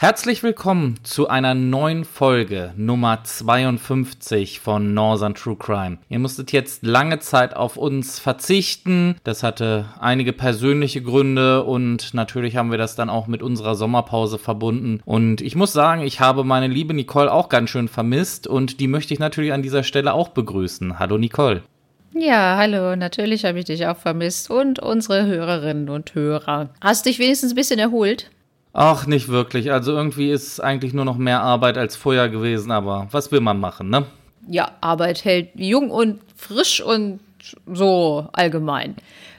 Herzlich willkommen zu einer neuen Folge Nummer 52 von Northern True Crime. Ihr musstet jetzt lange Zeit auf uns verzichten. Das hatte einige persönliche Gründe und natürlich haben wir das dann auch mit unserer Sommerpause verbunden. Und ich muss sagen, ich habe meine liebe Nicole auch ganz schön vermisst und die möchte ich natürlich an dieser Stelle auch begrüßen. Hallo Nicole. Ja, hallo, natürlich habe ich dich auch vermisst und unsere Hörerinnen und Hörer. Hast dich wenigstens ein bisschen erholt? Ach, nicht wirklich. Also irgendwie ist es eigentlich nur noch mehr Arbeit als vorher gewesen, aber was will man machen, ne? Ja, Arbeit hält jung und frisch und so allgemein.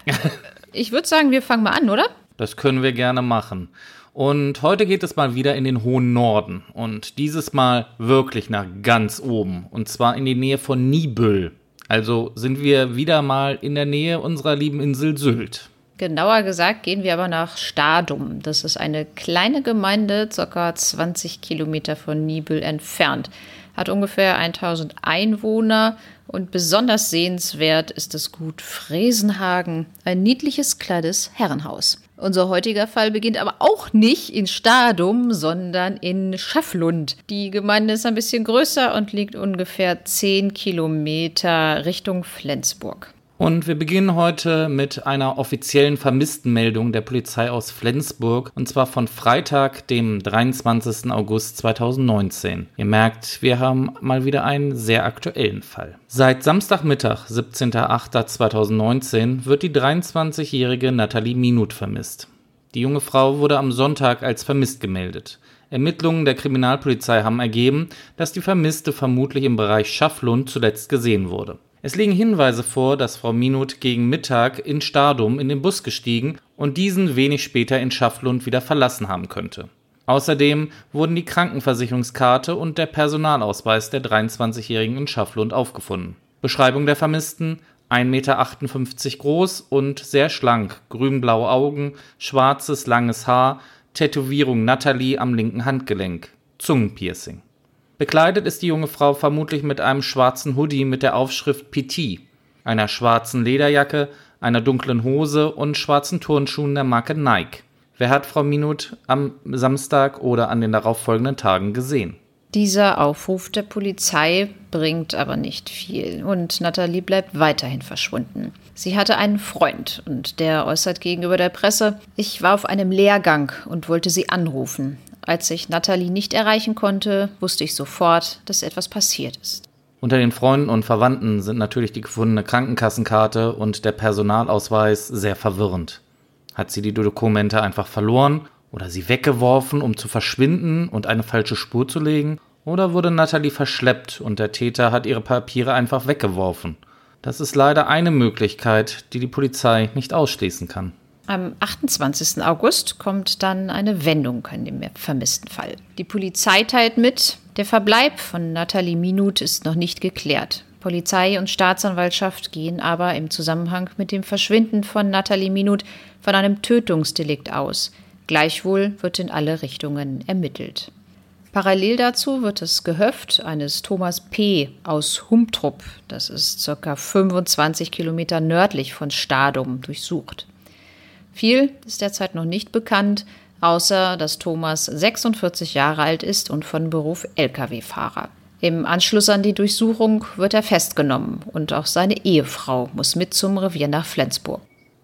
ich würde sagen, wir fangen mal an, oder? Das können wir gerne machen. Und heute geht es mal wieder in den hohen Norden. Und dieses Mal wirklich nach ganz oben. Und zwar in die Nähe von Nibül. Also sind wir wieder mal in der Nähe unserer lieben Insel Sylt. Genauer gesagt gehen wir aber nach Stadum. Das ist eine kleine Gemeinde, ca. 20 Kilometer von Nibel entfernt. Hat ungefähr 1000 Einwohner und besonders sehenswert ist das Gut Fresenhagen, ein niedliches kleines Herrenhaus. Unser heutiger Fall beginnt aber auch nicht in Stadum, sondern in Schäfflund. Die Gemeinde ist ein bisschen größer und liegt ungefähr 10 Kilometer Richtung Flensburg. Und wir beginnen heute mit einer offiziellen Vermisstenmeldung der Polizei aus Flensburg und zwar von Freitag, dem 23. August 2019. Ihr merkt, wir haben mal wieder einen sehr aktuellen Fall. Seit Samstagmittag, 17.08.2019, wird die 23-jährige Nathalie Minut vermisst. Die junge Frau wurde am Sonntag als vermisst gemeldet. Ermittlungen der Kriminalpolizei haben ergeben, dass die Vermisste vermutlich im Bereich Schafflund zuletzt gesehen wurde. Es liegen Hinweise vor, dass Frau Minut gegen Mittag in Stadum in den Bus gestiegen und diesen wenig später in Schafflund wieder verlassen haben könnte. Außerdem wurden die Krankenversicherungskarte und der Personalausweis der 23-Jährigen in Schafflund aufgefunden. Beschreibung der Vermissten 1,58 Meter groß und sehr schlank, grünblaue Augen, schwarzes langes Haar, Tätowierung Natalie am linken Handgelenk, Zungenpiercing. Bekleidet ist die junge Frau vermutlich mit einem schwarzen Hoodie mit der Aufschrift PT, einer schwarzen Lederjacke, einer dunklen Hose und schwarzen Turnschuhen der Marke Nike. Wer hat Frau Minut am Samstag oder an den darauffolgenden Tagen gesehen? Dieser Aufruf der Polizei bringt aber nicht viel und Nathalie bleibt weiterhin verschwunden. Sie hatte einen Freund und der äußert gegenüber der Presse, ich war auf einem Lehrgang und wollte sie anrufen. Als ich Natalie nicht erreichen konnte, wusste ich sofort, dass etwas passiert ist. Unter den Freunden und Verwandten sind natürlich die gefundene Krankenkassenkarte und der Personalausweis sehr verwirrend. Hat sie die Dokumente einfach verloren oder sie weggeworfen, um zu verschwinden und eine falsche Spur zu legen? Oder wurde Natalie verschleppt und der Täter hat ihre Papiere einfach weggeworfen? Das ist leider eine Möglichkeit, die die Polizei nicht ausschließen kann. Am 28. August kommt dann eine Wendung in dem vermissten Fall. Die Polizei teilt mit, der Verbleib von Nathalie Minut ist noch nicht geklärt. Polizei und Staatsanwaltschaft gehen aber im Zusammenhang mit dem Verschwinden von Nathalie Minut von einem Tötungsdelikt aus. Gleichwohl wird in alle Richtungen ermittelt. Parallel dazu wird das Gehöft eines Thomas P. aus Humtrup, das ist ca. 25 Kilometer nördlich von Stadum, durchsucht. Viel ist derzeit noch nicht bekannt, außer dass Thomas 46 Jahre alt ist und von Beruf Lkw-Fahrer. Im Anschluss an die Durchsuchung wird er festgenommen und auch seine Ehefrau muss mit zum Revier nach Flensburg.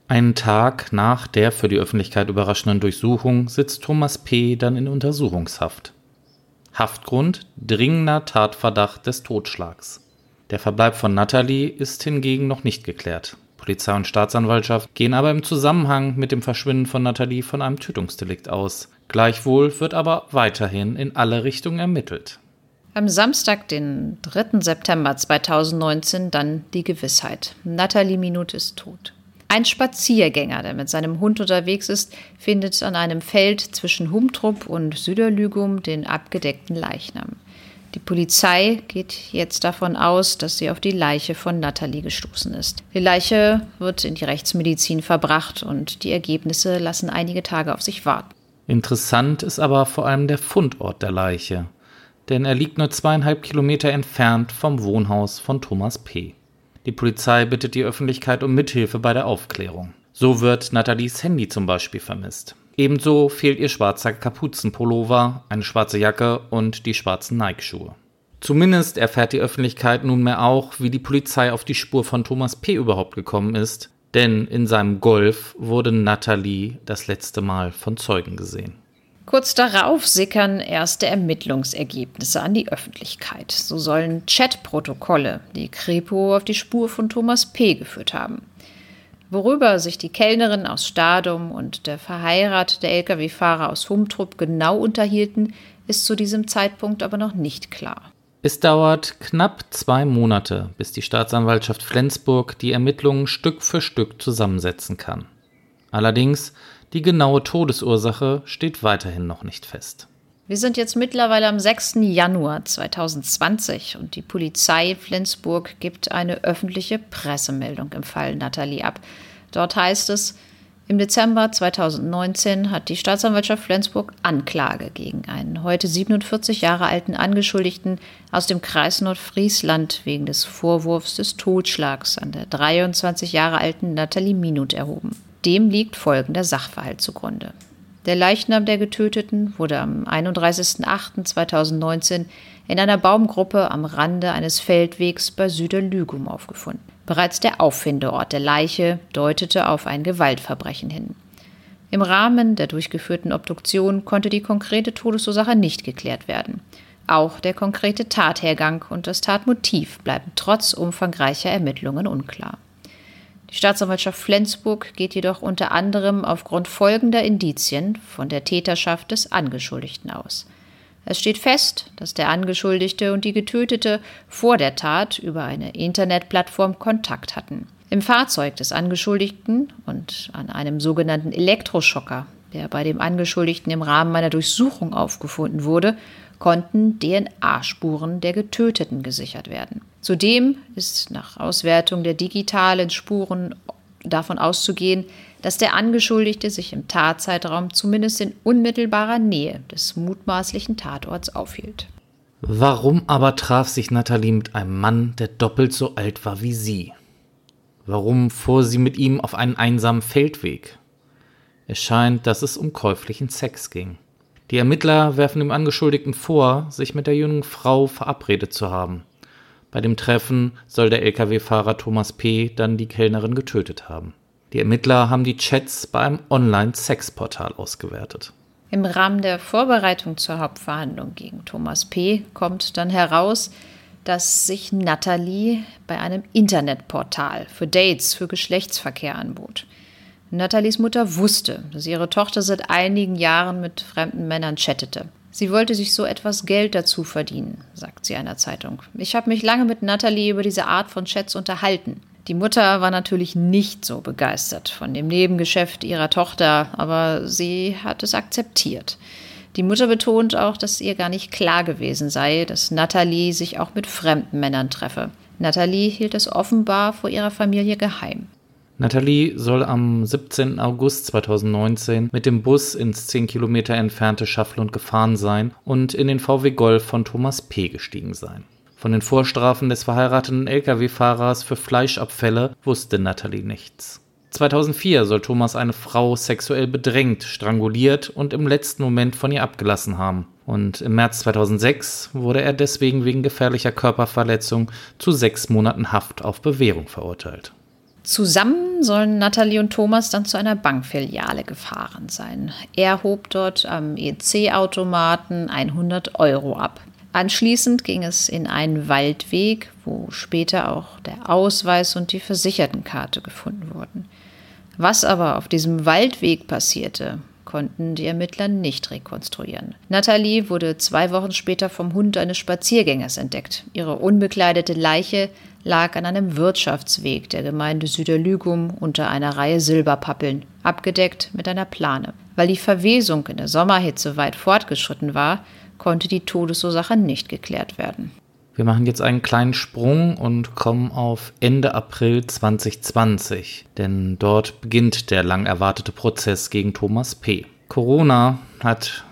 Einen Tag nach der für die Öffentlichkeit überraschenden Durchsuchung sitzt Thomas P. dann in Untersuchungshaft. Haftgrund dringender Tatverdacht des Totschlags. Der Verbleib von Natalie ist hingegen noch nicht geklärt. Polizei und Staatsanwaltschaft gehen aber im Zusammenhang mit dem Verschwinden von Nathalie von einem Tötungsdelikt aus. Gleichwohl wird aber weiterhin in alle Richtungen ermittelt. Am Samstag, den 3. September 2019, dann die Gewissheit. Nathalie Minut ist tot. Ein Spaziergänger, der mit seinem Hund unterwegs ist, findet an einem Feld zwischen Humtrup und Süderlügum den abgedeckten Leichnam. Die Polizei geht jetzt davon aus, dass sie auf die Leiche von Natalie gestoßen ist. Die Leiche wird in die Rechtsmedizin verbracht und die Ergebnisse lassen einige Tage auf sich warten. Interessant ist aber vor allem der Fundort der Leiche, denn er liegt nur zweieinhalb Kilometer entfernt vom Wohnhaus von Thomas P. Die Polizei bittet die Öffentlichkeit um Mithilfe bei der Aufklärung. So wird Nathalies Handy zum Beispiel vermisst. Ebenso fehlt ihr schwarzer Kapuzenpullover, eine schwarze Jacke und die schwarzen Nike-Schuhe. Zumindest erfährt die Öffentlichkeit nunmehr auch, wie die Polizei auf die Spur von Thomas P. überhaupt gekommen ist, denn in seinem Golf wurde Natalie das letzte Mal von Zeugen gesehen. Kurz darauf sickern erste Ermittlungsergebnisse an die Öffentlichkeit. So sollen Chatprotokolle die Kripo auf die Spur von Thomas P. geführt haben. Worüber sich die Kellnerin aus Stadum und der verheiratete Lkw-Fahrer aus Humtrup genau unterhielten, ist zu diesem Zeitpunkt aber noch nicht klar. Es dauert knapp zwei Monate, bis die Staatsanwaltschaft Flensburg die Ermittlungen Stück für Stück zusammensetzen kann. Allerdings, die genaue Todesursache steht weiterhin noch nicht fest. Wir sind jetzt mittlerweile am 6. Januar 2020 und die Polizei Flensburg gibt eine öffentliche Pressemeldung im Fall Nathalie ab. Dort heißt es, im Dezember 2019 hat die Staatsanwaltschaft Flensburg Anklage gegen einen heute 47 Jahre alten Angeschuldigten aus dem Kreis Nordfriesland wegen des Vorwurfs des Totschlags an der 23 Jahre alten Nathalie Minut erhoben. Dem liegt folgender Sachverhalt zugrunde. Der Leichnam der Getöteten wurde am 31.08.2019 in einer Baumgruppe am Rande eines Feldwegs bei Süderlügum aufgefunden. Bereits der Auffindeort der Leiche deutete auf ein Gewaltverbrechen hin. Im Rahmen der durchgeführten Obduktion konnte die konkrete Todesursache nicht geklärt werden. Auch der konkrete Tathergang und das Tatmotiv bleiben trotz umfangreicher Ermittlungen unklar. Die Staatsanwaltschaft Flensburg geht jedoch unter anderem aufgrund folgender Indizien von der Täterschaft des Angeschuldigten aus. Es steht fest, dass der Angeschuldigte und die Getötete vor der Tat über eine Internetplattform Kontakt hatten. Im Fahrzeug des Angeschuldigten und an einem sogenannten Elektroschocker, der bei dem Angeschuldigten im Rahmen einer Durchsuchung aufgefunden wurde, konnten DNA-Spuren der Getöteten gesichert werden. Zudem ist nach Auswertung der digitalen Spuren davon auszugehen, dass der Angeschuldigte sich im Tatzeitraum zumindest in unmittelbarer Nähe des mutmaßlichen Tatorts aufhielt. Warum aber traf sich Nathalie mit einem Mann, der doppelt so alt war wie sie? Warum fuhr sie mit ihm auf einen einsamen Feldweg? Es scheint, dass es um käuflichen Sex ging. Die Ermittler werfen dem Angeschuldigten vor, sich mit der jungen Frau verabredet zu haben. Bei dem Treffen soll der Lkw-Fahrer Thomas P. dann die Kellnerin getötet haben. Die Ermittler haben die Chats bei einem Online-Sexportal ausgewertet. Im Rahmen der Vorbereitung zur Hauptverhandlung gegen Thomas P. kommt dann heraus, dass sich Natalie bei einem Internetportal für Dates für Geschlechtsverkehr anbot. Nathalies Mutter wusste, dass ihre Tochter seit einigen Jahren mit fremden Männern chattete. Sie wollte sich so etwas Geld dazu verdienen, sagt sie einer Zeitung. Ich habe mich lange mit Natalie über diese Art von Chats unterhalten. Die Mutter war natürlich nicht so begeistert von dem Nebengeschäft ihrer Tochter, aber sie hat es akzeptiert. Die Mutter betont auch, dass ihr gar nicht klar gewesen sei, dass Natalie sich auch mit fremden Männern treffe. Natalie hielt es offenbar vor ihrer Familie geheim. Nathalie soll am 17. August 2019 mit dem Bus ins 10 Kilometer entfernte Schafflund gefahren sein und in den VW Golf von Thomas P. gestiegen sein. Von den Vorstrafen des verheirateten Lkw-Fahrers für Fleischabfälle wusste Nathalie nichts. 2004 soll Thomas eine Frau sexuell bedrängt, stranguliert und im letzten Moment von ihr abgelassen haben. Und im März 2006 wurde er deswegen wegen gefährlicher Körperverletzung zu sechs Monaten Haft auf Bewährung verurteilt. Zusammen sollen Nathalie und Thomas dann zu einer Bankfiliale gefahren sein. Er hob dort am EC-Automaten 100 Euro ab. Anschließend ging es in einen Waldweg, wo später auch der Ausweis und die Versichertenkarte gefunden wurden. Was aber auf diesem Waldweg passierte, konnten die Ermittler nicht rekonstruieren. Nathalie wurde zwei Wochen später vom Hund eines Spaziergängers entdeckt. Ihre unbekleidete Leiche lag an einem Wirtschaftsweg der Gemeinde Süderlügum unter einer Reihe Silberpappeln, abgedeckt mit einer Plane. Weil die Verwesung in der Sommerhitze weit fortgeschritten war, konnte die Todesursache nicht geklärt werden. Wir machen jetzt einen kleinen Sprung und kommen auf Ende April 2020, denn dort beginnt der lang erwartete Prozess gegen Thomas P. Corona hat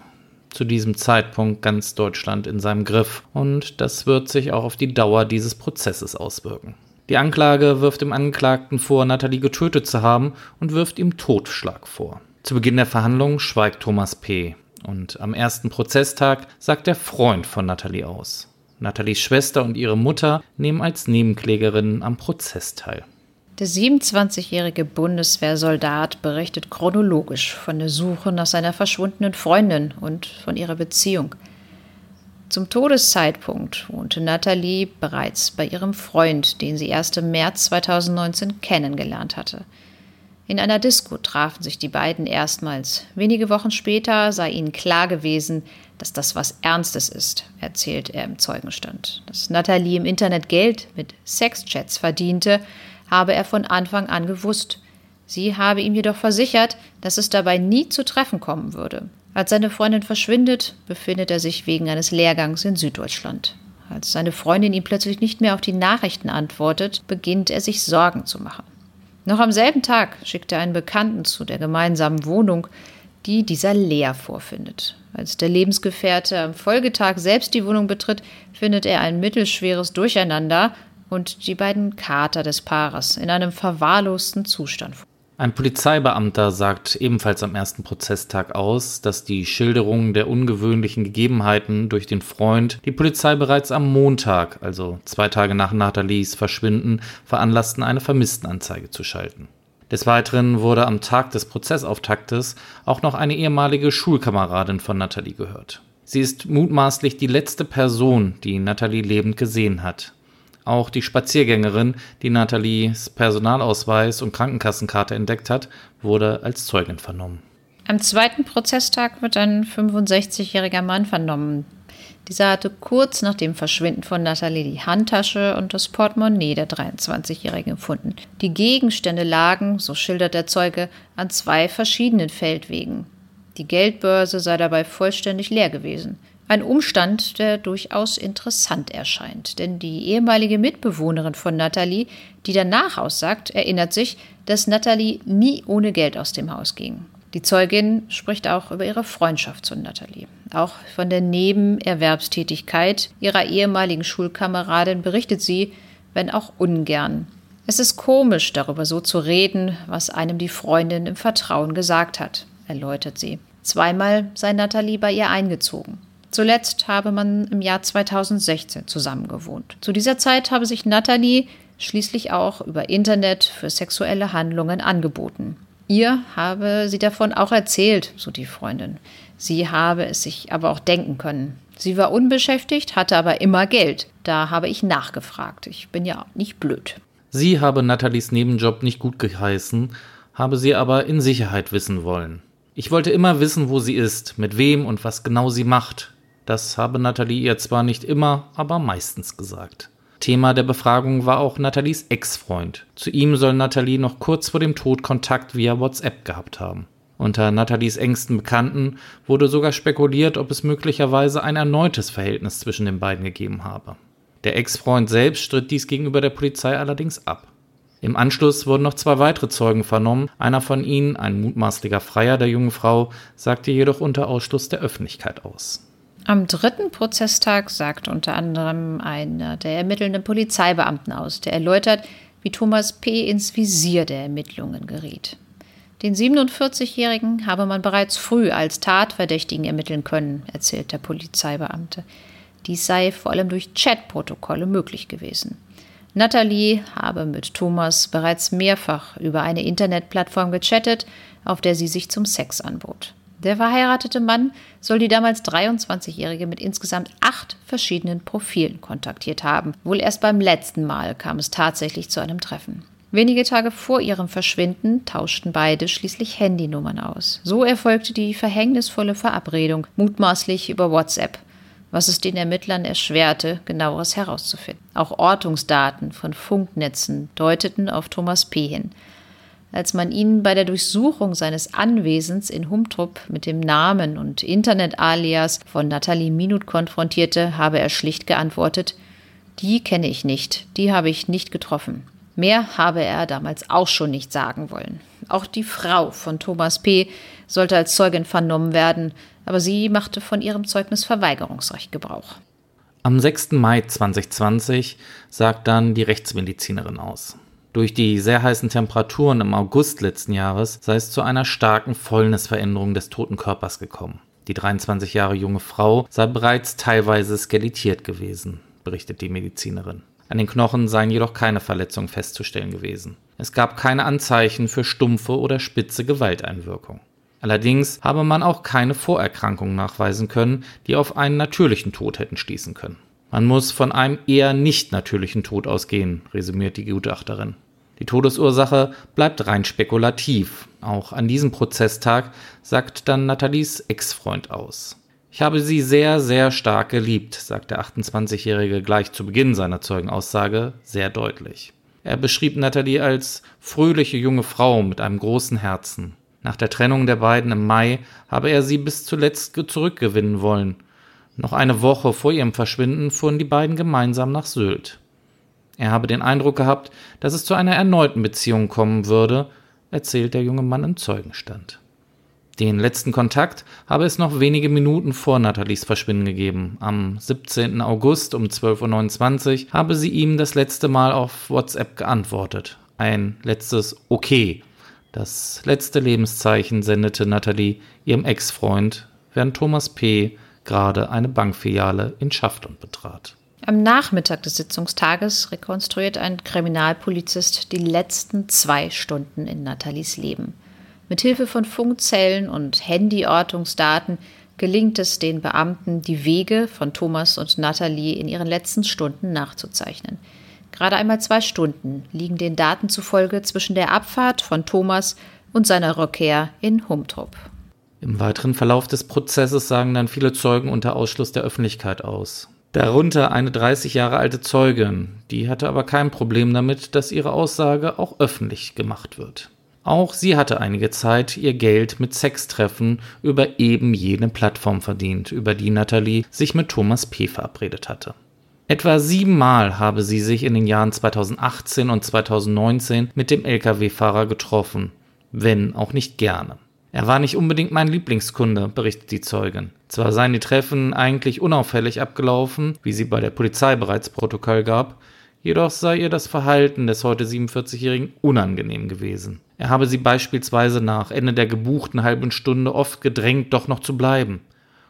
zu diesem Zeitpunkt ganz Deutschland in seinem Griff und das wird sich auch auf die Dauer dieses Prozesses auswirken. Die Anklage wirft dem Angeklagten vor, Nathalie getötet zu haben und wirft ihm Totschlag vor. Zu Beginn der Verhandlung schweigt Thomas P. Und am ersten Prozesstag sagt der Freund von Natalie aus. Nathalies Schwester und ihre Mutter nehmen als Nebenklägerinnen am Prozess teil. Der 27-jährige Bundeswehrsoldat berichtet chronologisch von der Suche nach seiner verschwundenen Freundin und von ihrer Beziehung. Zum Todeszeitpunkt wohnte Nathalie bereits bei ihrem Freund, den sie erst im März 2019 kennengelernt hatte. In einer Disco trafen sich die beiden erstmals. Wenige Wochen später sei ihnen klar gewesen, dass das was Ernstes ist, erzählt er im Zeugenstand. Dass Nathalie im Internet Geld mit Sexchats verdiente, habe er von Anfang an gewusst. Sie habe ihm jedoch versichert, dass es dabei nie zu Treffen kommen würde. Als seine Freundin verschwindet, befindet er sich wegen eines Lehrgangs in Süddeutschland. Als seine Freundin ihm plötzlich nicht mehr auf die Nachrichten antwortet, beginnt er sich Sorgen zu machen. Noch am selben Tag schickt er einen Bekannten zu der gemeinsamen Wohnung, die dieser leer vorfindet. Als der Lebensgefährte am Folgetag selbst die Wohnung betritt, findet er ein mittelschweres Durcheinander und die beiden Kater des Paares in einem verwahrlosten Zustand. Ein Polizeibeamter sagt ebenfalls am ersten Prozesstag aus, dass die Schilderungen der ungewöhnlichen Gegebenheiten durch den Freund die Polizei bereits am Montag, also zwei Tage nach Nathalies Verschwinden, veranlassten, eine Vermisstenanzeige zu schalten. Des Weiteren wurde am Tag des Prozessauftaktes auch noch eine ehemalige Schulkameradin von Nathalie gehört. Sie ist mutmaßlich die letzte Person, die Nathalie lebend gesehen hat. Auch die Spaziergängerin, die Nathalies Personalausweis und Krankenkassenkarte entdeckt hat, wurde als Zeugin vernommen. Am zweiten Prozesstag wird ein 65-jähriger Mann vernommen. Dieser hatte kurz nach dem Verschwinden von Nathalie die Handtasche und das Portemonnaie der 23-Jährigen gefunden. Die Gegenstände lagen, so schildert der Zeuge, an zwei verschiedenen Feldwegen. Die Geldbörse sei dabei vollständig leer gewesen. Ein Umstand, der durchaus interessant erscheint, denn die ehemalige Mitbewohnerin von Natalie, die danach aussagt, erinnert sich, dass Natalie nie ohne Geld aus dem Haus ging. Die Zeugin spricht auch über ihre Freundschaft zu Natalie. Auch von der Nebenerwerbstätigkeit ihrer ehemaligen Schulkameradin berichtet sie, wenn auch ungern. Es ist komisch, darüber so zu reden, was einem die Freundin im Vertrauen gesagt hat, erläutert sie. Zweimal sei Natalie bei ihr eingezogen. Zuletzt habe man im Jahr 2016 zusammengewohnt. Zu dieser Zeit habe sich Natalie schließlich auch über Internet für sexuelle Handlungen angeboten. Ihr habe sie davon auch erzählt, so die Freundin. Sie habe es sich aber auch denken können. Sie war unbeschäftigt, hatte aber immer Geld. Da habe ich nachgefragt. Ich bin ja nicht blöd. Sie habe Nathalies Nebenjob nicht gut geheißen, habe sie aber in Sicherheit wissen wollen. Ich wollte immer wissen, wo sie ist, mit wem und was genau sie macht. Das habe Nathalie ihr zwar nicht immer, aber meistens gesagt. Thema der Befragung war auch Nathalies Ex-Freund. Zu ihm soll Nathalie noch kurz vor dem Tod Kontakt via WhatsApp gehabt haben. Unter Nathalies engsten Bekannten wurde sogar spekuliert, ob es möglicherweise ein erneutes Verhältnis zwischen den beiden gegeben habe. Der Ex-Freund selbst stritt dies gegenüber der Polizei allerdings ab. Im Anschluss wurden noch zwei weitere Zeugen vernommen. Einer von ihnen, ein mutmaßlicher Freier der jungen Frau, sagte jedoch unter Ausschluss der Öffentlichkeit aus. Am dritten Prozesstag sagt unter anderem einer der ermittelnden Polizeibeamten aus, der erläutert, wie Thomas P. ins Visier der Ermittlungen geriet. Den 47-Jährigen habe man bereits früh als Tatverdächtigen ermitteln können, erzählt der Polizeibeamte. Dies sei vor allem durch Chatprotokolle möglich gewesen. Nathalie habe mit Thomas bereits mehrfach über eine Internetplattform gechattet, auf der sie sich zum Sex anbot. Der verheiratete Mann soll die damals 23-Jährige mit insgesamt acht verschiedenen Profilen kontaktiert haben. Wohl erst beim letzten Mal kam es tatsächlich zu einem Treffen. Wenige Tage vor ihrem Verschwinden tauschten beide schließlich Handynummern aus. So erfolgte die verhängnisvolle Verabredung, mutmaßlich über WhatsApp, was es den Ermittlern erschwerte, genaueres herauszufinden. Auch Ortungsdaten von Funknetzen deuteten auf Thomas P. hin als man ihn bei der Durchsuchung seines Anwesens in Humtrup mit dem Namen und Internet-Alias von Nathalie Minut konfrontierte, habe er schlicht geantwortet, die kenne ich nicht, die habe ich nicht getroffen. Mehr habe er damals auch schon nicht sagen wollen. Auch die Frau von Thomas P. sollte als Zeugin vernommen werden, aber sie machte von ihrem Zeugnis Verweigerungsrecht Gebrauch. Am 6. Mai 2020 sagt dann die Rechtsmedizinerin aus. Durch die sehr heißen Temperaturen im August letzten Jahres sei es zu einer starken Fäulnisveränderung des toten Körpers gekommen. Die 23 Jahre junge Frau sei bereits teilweise skelettiert gewesen, berichtet die Medizinerin. An den Knochen seien jedoch keine Verletzungen festzustellen gewesen. Es gab keine Anzeichen für stumpfe oder spitze Gewalteinwirkung. Allerdings habe man auch keine Vorerkrankungen nachweisen können, die auf einen natürlichen Tod hätten schließen können. Man muss von einem eher nicht natürlichen Tod ausgehen, resümiert die Gutachterin. Die Todesursache bleibt rein spekulativ. Auch an diesem Prozesstag sagt dann Nathalies Ex-Freund aus. Ich habe sie sehr, sehr stark geliebt, sagt der 28-Jährige gleich zu Beginn seiner Zeugenaussage sehr deutlich. Er beschrieb Nathalie als fröhliche junge Frau mit einem großen Herzen. Nach der Trennung der beiden im Mai habe er sie bis zuletzt zurückgewinnen wollen. Noch eine Woche vor ihrem Verschwinden fuhren die beiden gemeinsam nach Sylt. Er habe den Eindruck gehabt, dass es zu einer erneuten Beziehung kommen würde, erzählt der junge Mann im Zeugenstand. Den letzten Kontakt habe es noch wenige Minuten vor Nathalies Verschwinden gegeben. Am 17. August um 12.29 Uhr habe sie ihm das letzte Mal auf WhatsApp geantwortet. Ein letztes Okay. Das letzte Lebenszeichen sendete Nathalie ihrem Ex-Freund, während Thomas P. gerade eine Bankfiliale in Schafton betrat. Am Nachmittag des Sitzungstages rekonstruiert ein Kriminalpolizist die letzten zwei Stunden in Nathalies Leben. Mit Hilfe von Funkzellen und Handyortungsdaten gelingt es den Beamten, die Wege von Thomas und Nathalie in ihren letzten Stunden nachzuzeichnen. Gerade einmal zwei Stunden liegen den Daten zufolge zwischen der Abfahrt von Thomas und seiner Rückkehr in Humtrup. Im weiteren Verlauf des Prozesses sagen dann viele Zeugen unter Ausschluss der Öffentlichkeit aus. Darunter eine 30 Jahre alte Zeugin, die hatte aber kein Problem damit, dass ihre Aussage auch öffentlich gemacht wird. Auch sie hatte einige Zeit ihr Geld mit Sextreffen über eben jene Plattform verdient, über die Nathalie sich mit Thomas P. verabredet hatte. Etwa siebenmal habe sie sich in den Jahren 2018 und 2019 mit dem Lkw-Fahrer getroffen, wenn auch nicht gerne. Er war nicht unbedingt mein Lieblingskunde, berichtet die Zeugin. Zwar seien die Treffen eigentlich unauffällig abgelaufen, wie sie bei der Polizei bereits Protokoll gab, jedoch sei ihr das Verhalten des heute 47-Jährigen unangenehm gewesen. Er habe sie beispielsweise nach Ende der gebuchten halben Stunde oft gedrängt, doch noch zu bleiben.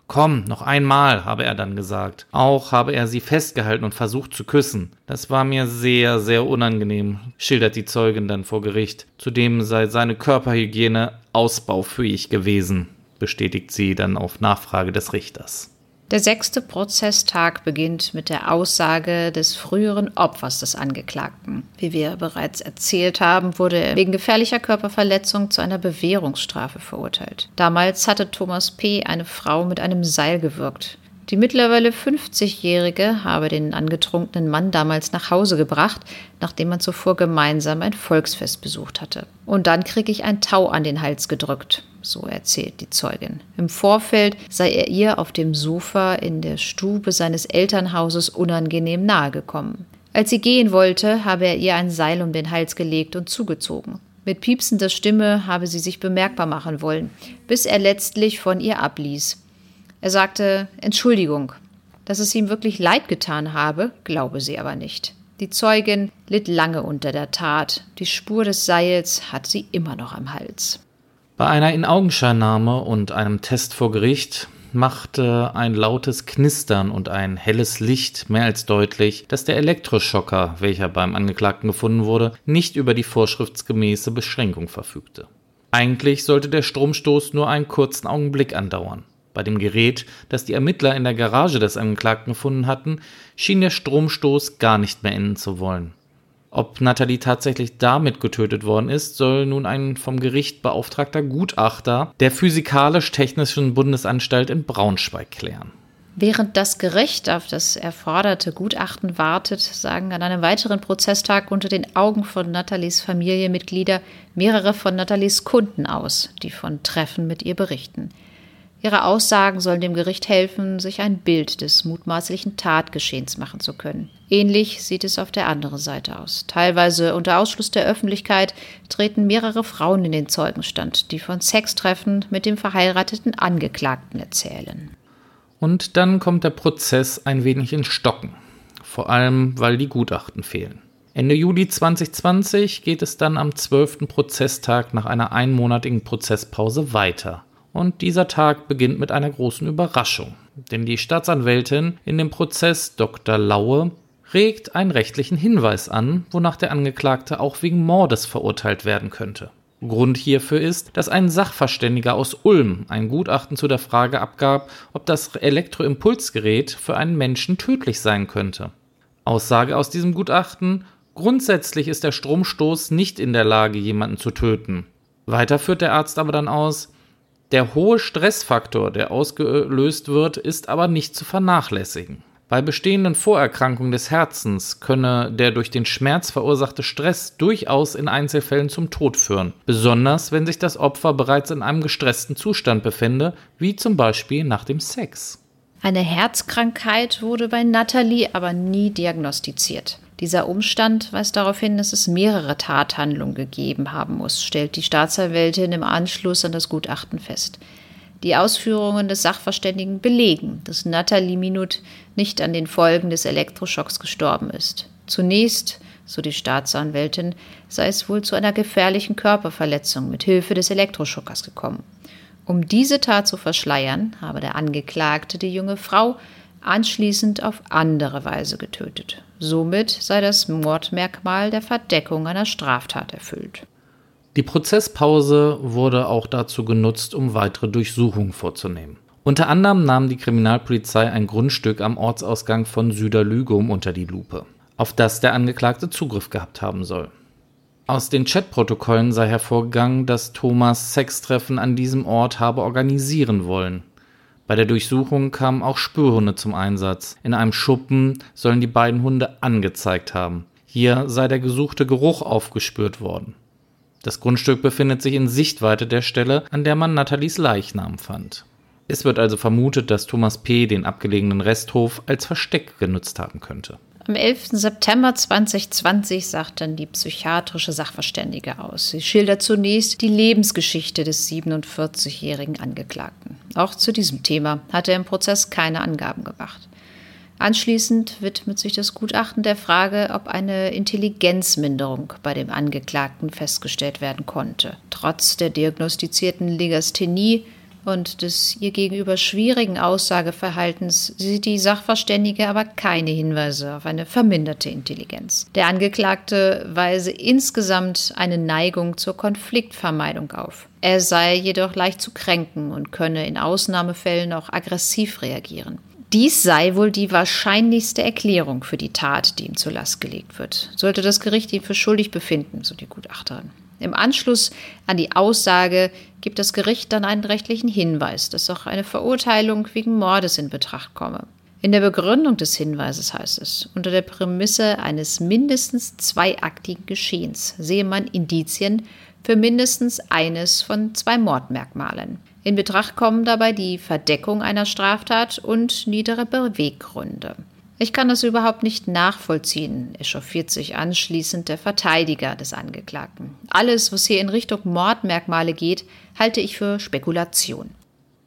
Komm, noch einmal, habe er dann gesagt. Auch habe er sie festgehalten und versucht zu küssen. Das war mir sehr, sehr unangenehm, schildert die Zeugin dann vor Gericht. Zudem sei seine Körperhygiene ausbaufähig gewesen, bestätigt sie dann auf Nachfrage des Richters. Der sechste Prozesstag beginnt mit der Aussage des früheren Opfers des Angeklagten. Wie wir bereits erzählt haben, wurde er wegen gefährlicher Körperverletzung zu einer Bewährungsstrafe verurteilt. Damals hatte Thomas P. eine Frau mit einem Seil gewürgt. Die mittlerweile 50-Jährige habe den angetrunkenen Mann damals nach Hause gebracht, nachdem man zuvor gemeinsam ein Volksfest besucht hatte. Und dann krieg ich ein Tau an den Hals gedrückt, so erzählt die Zeugin. Im Vorfeld sei er ihr auf dem Sofa in der Stube seines Elternhauses unangenehm nahegekommen. Als sie gehen wollte, habe er ihr ein Seil um den Hals gelegt und zugezogen. Mit piepsender Stimme habe sie sich bemerkbar machen wollen, bis er letztlich von ihr abließ. Er sagte Entschuldigung. Dass es ihm wirklich leid getan habe, glaube sie aber nicht. Die Zeugin litt lange unter der Tat. Die Spur des Seils hat sie immer noch am Hals. Bei einer Inaugenscheinnahme und einem Test vor Gericht machte ein lautes Knistern und ein helles Licht mehr als deutlich, dass der Elektroschocker, welcher beim Angeklagten gefunden wurde, nicht über die vorschriftsgemäße Beschränkung verfügte. Eigentlich sollte der Stromstoß nur einen kurzen Augenblick andauern. Bei dem Gerät, das die Ermittler in der Garage des Angeklagten gefunden hatten, schien der Stromstoß gar nicht mehr enden zu wollen. Ob Nathalie tatsächlich damit getötet worden ist, soll nun ein vom Gericht beauftragter Gutachter der Physikalisch-Technischen Bundesanstalt in Braunschweig klären. Während das Gericht auf das erforderte Gutachten wartet, sagen an einem weiteren Prozesstag unter den Augen von Nathalies Familienmitglieder mehrere von Nathalies Kunden aus, die von Treffen mit ihr berichten. Ihre Aussagen sollen dem Gericht helfen, sich ein Bild des mutmaßlichen Tatgeschehens machen zu können. Ähnlich sieht es auf der anderen Seite aus. Teilweise unter Ausschluss der Öffentlichkeit treten mehrere Frauen in den Zeugenstand, die von Sextreffen mit dem verheirateten Angeklagten erzählen. Und dann kommt der Prozess ein wenig in Stocken, vor allem weil die Gutachten fehlen. Ende Juli 2020 geht es dann am 12. Prozesstag nach einer einmonatigen Prozesspause weiter. Und dieser Tag beginnt mit einer großen Überraschung. Denn die Staatsanwältin in dem Prozess Dr. Laue regt einen rechtlichen Hinweis an, wonach der Angeklagte auch wegen Mordes verurteilt werden könnte. Grund hierfür ist, dass ein Sachverständiger aus Ulm ein Gutachten zu der Frage abgab, ob das Elektroimpulsgerät für einen Menschen tödlich sein könnte. Aussage aus diesem Gutachten Grundsätzlich ist der Stromstoß nicht in der Lage, jemanden zu töten. Weiter führt der Arzt aber dann aus, der hohe Stressfaktor, der ausgelöst wird, ist aber nicht zu vernachlässigen. Bei bestehenden Vorerkrankungen des Herzens könne der durch den Schmerz verursachte Stress durchaus in Einzelfällen zum Tod führen, besonders wenn sich das Opfer bereits in einem gestressten Zustand befände, wie zum Beispiel nach dem Sex. Eine Herzkrankheit wurde bei Natalie aber nie diagnostiziert. Dieser Umstand weist darauf hin, dass es mehrere Tathandlungen gegeben haben muss, stellt die Staatsanwältin im Anschluss an das Gutachten fest. Die Ausführungen des Sachverständigen belegen, dass Nathalie Minut nicht an den Folgen des Elektroschocks gestorben ist. Zunächst, so die Staatsanwältin, sei es wohl zu einer gefährlichen Körperverletzung mit Hilfe des Elektroschockers gekommen. Um diese Tat zu verschleiern, habe der Angeklagte die junge Frau anschließend auf andere Weise getötet. Somit sei das Mordmerkmal der Verdeckung einer Straftat erfüllt. Die Prozesspause wurde auch dazu genutzt, um weitere Durchsuchungen vorzunehmen. Unter anderem nahm die Kriminalpolizei ein Grundstück am Ortsausgang von Süderlügum unter die Lupe, auf das der Angeklagte Zugriff gehabt haben soll. Aus den Chatprotokollen sei hervorgegangen, dass Thomas Sextreffen an diesem Ort habe organisieren wollen. Bei der Durchsuchung kamen auch Spürhunde zum Einsatz. In einem Schuppen sollen die beiden Hunde angezeigt haben. Hier sei der gesuchte Geruch aufgespürt worden. Das Grundstück befindet sich in Sichtweite der Stelle, an der man Nathalies Leichnam fand. Es wird also vermutet, dass Thomas P. den abgelegenen Resthof als Versteck genutzt haben könnte. Am 11. September 2020 sagt dann die psychiatrische Sachverständige aus. Sie schildert zunächst die Lebensgeschichte des 47-jährigen Angeklagten. Auch zu diesem Thema hat er im Prozess keine Angaben gemacht. Anschließend widmet sich das Gutachten der Frage, ob eine Intelligenzminderung bei dem Angeklagten festgestellt werden konnte. Trotz der diagnostizierten Legasthenie und des ihr gegenüber schwierigen Aussageverhaltens sieht die Sachverständige aber keine Hinweise auf eine verminderte Intelligenz. Der Angeklagte weise insgesamt eine Neigung zur Konfliktvermeidung auf. Er sei jedoch leicht zu kränken und könne in Ausnahmefällen auch aggressiv reagieren. Dies sei wohl die wahrscheinlichste Erklärung für die Tat, die ihm zur Last gelegt wird. Sollte das Gericht ihn für schuldig befinden, so die Gutachterin. Im Anschluss an die Aussage gibt das Gericht dann einen rechtlichen Hinweis, dass auch eine Verurteilung wegen Mordes in Betracht komme. In der Begründung des Hinweises heißt es, unter der Prämisse eines mindestens zweiaktigen Geschehens sehe man Indizien für mindestens eines von zwei Mordmerkmalen. In Betracht kommen dabei die Verdeckung einer Straftat und niedere Beweggründe. Ich kann das überhaupt nicht nachvollziehen, echauffiert sich anschließend der Verteidiger des Angeklagten. Alles, was hier in Richtung Mordmerkmale geht, halte ich für Spekulation.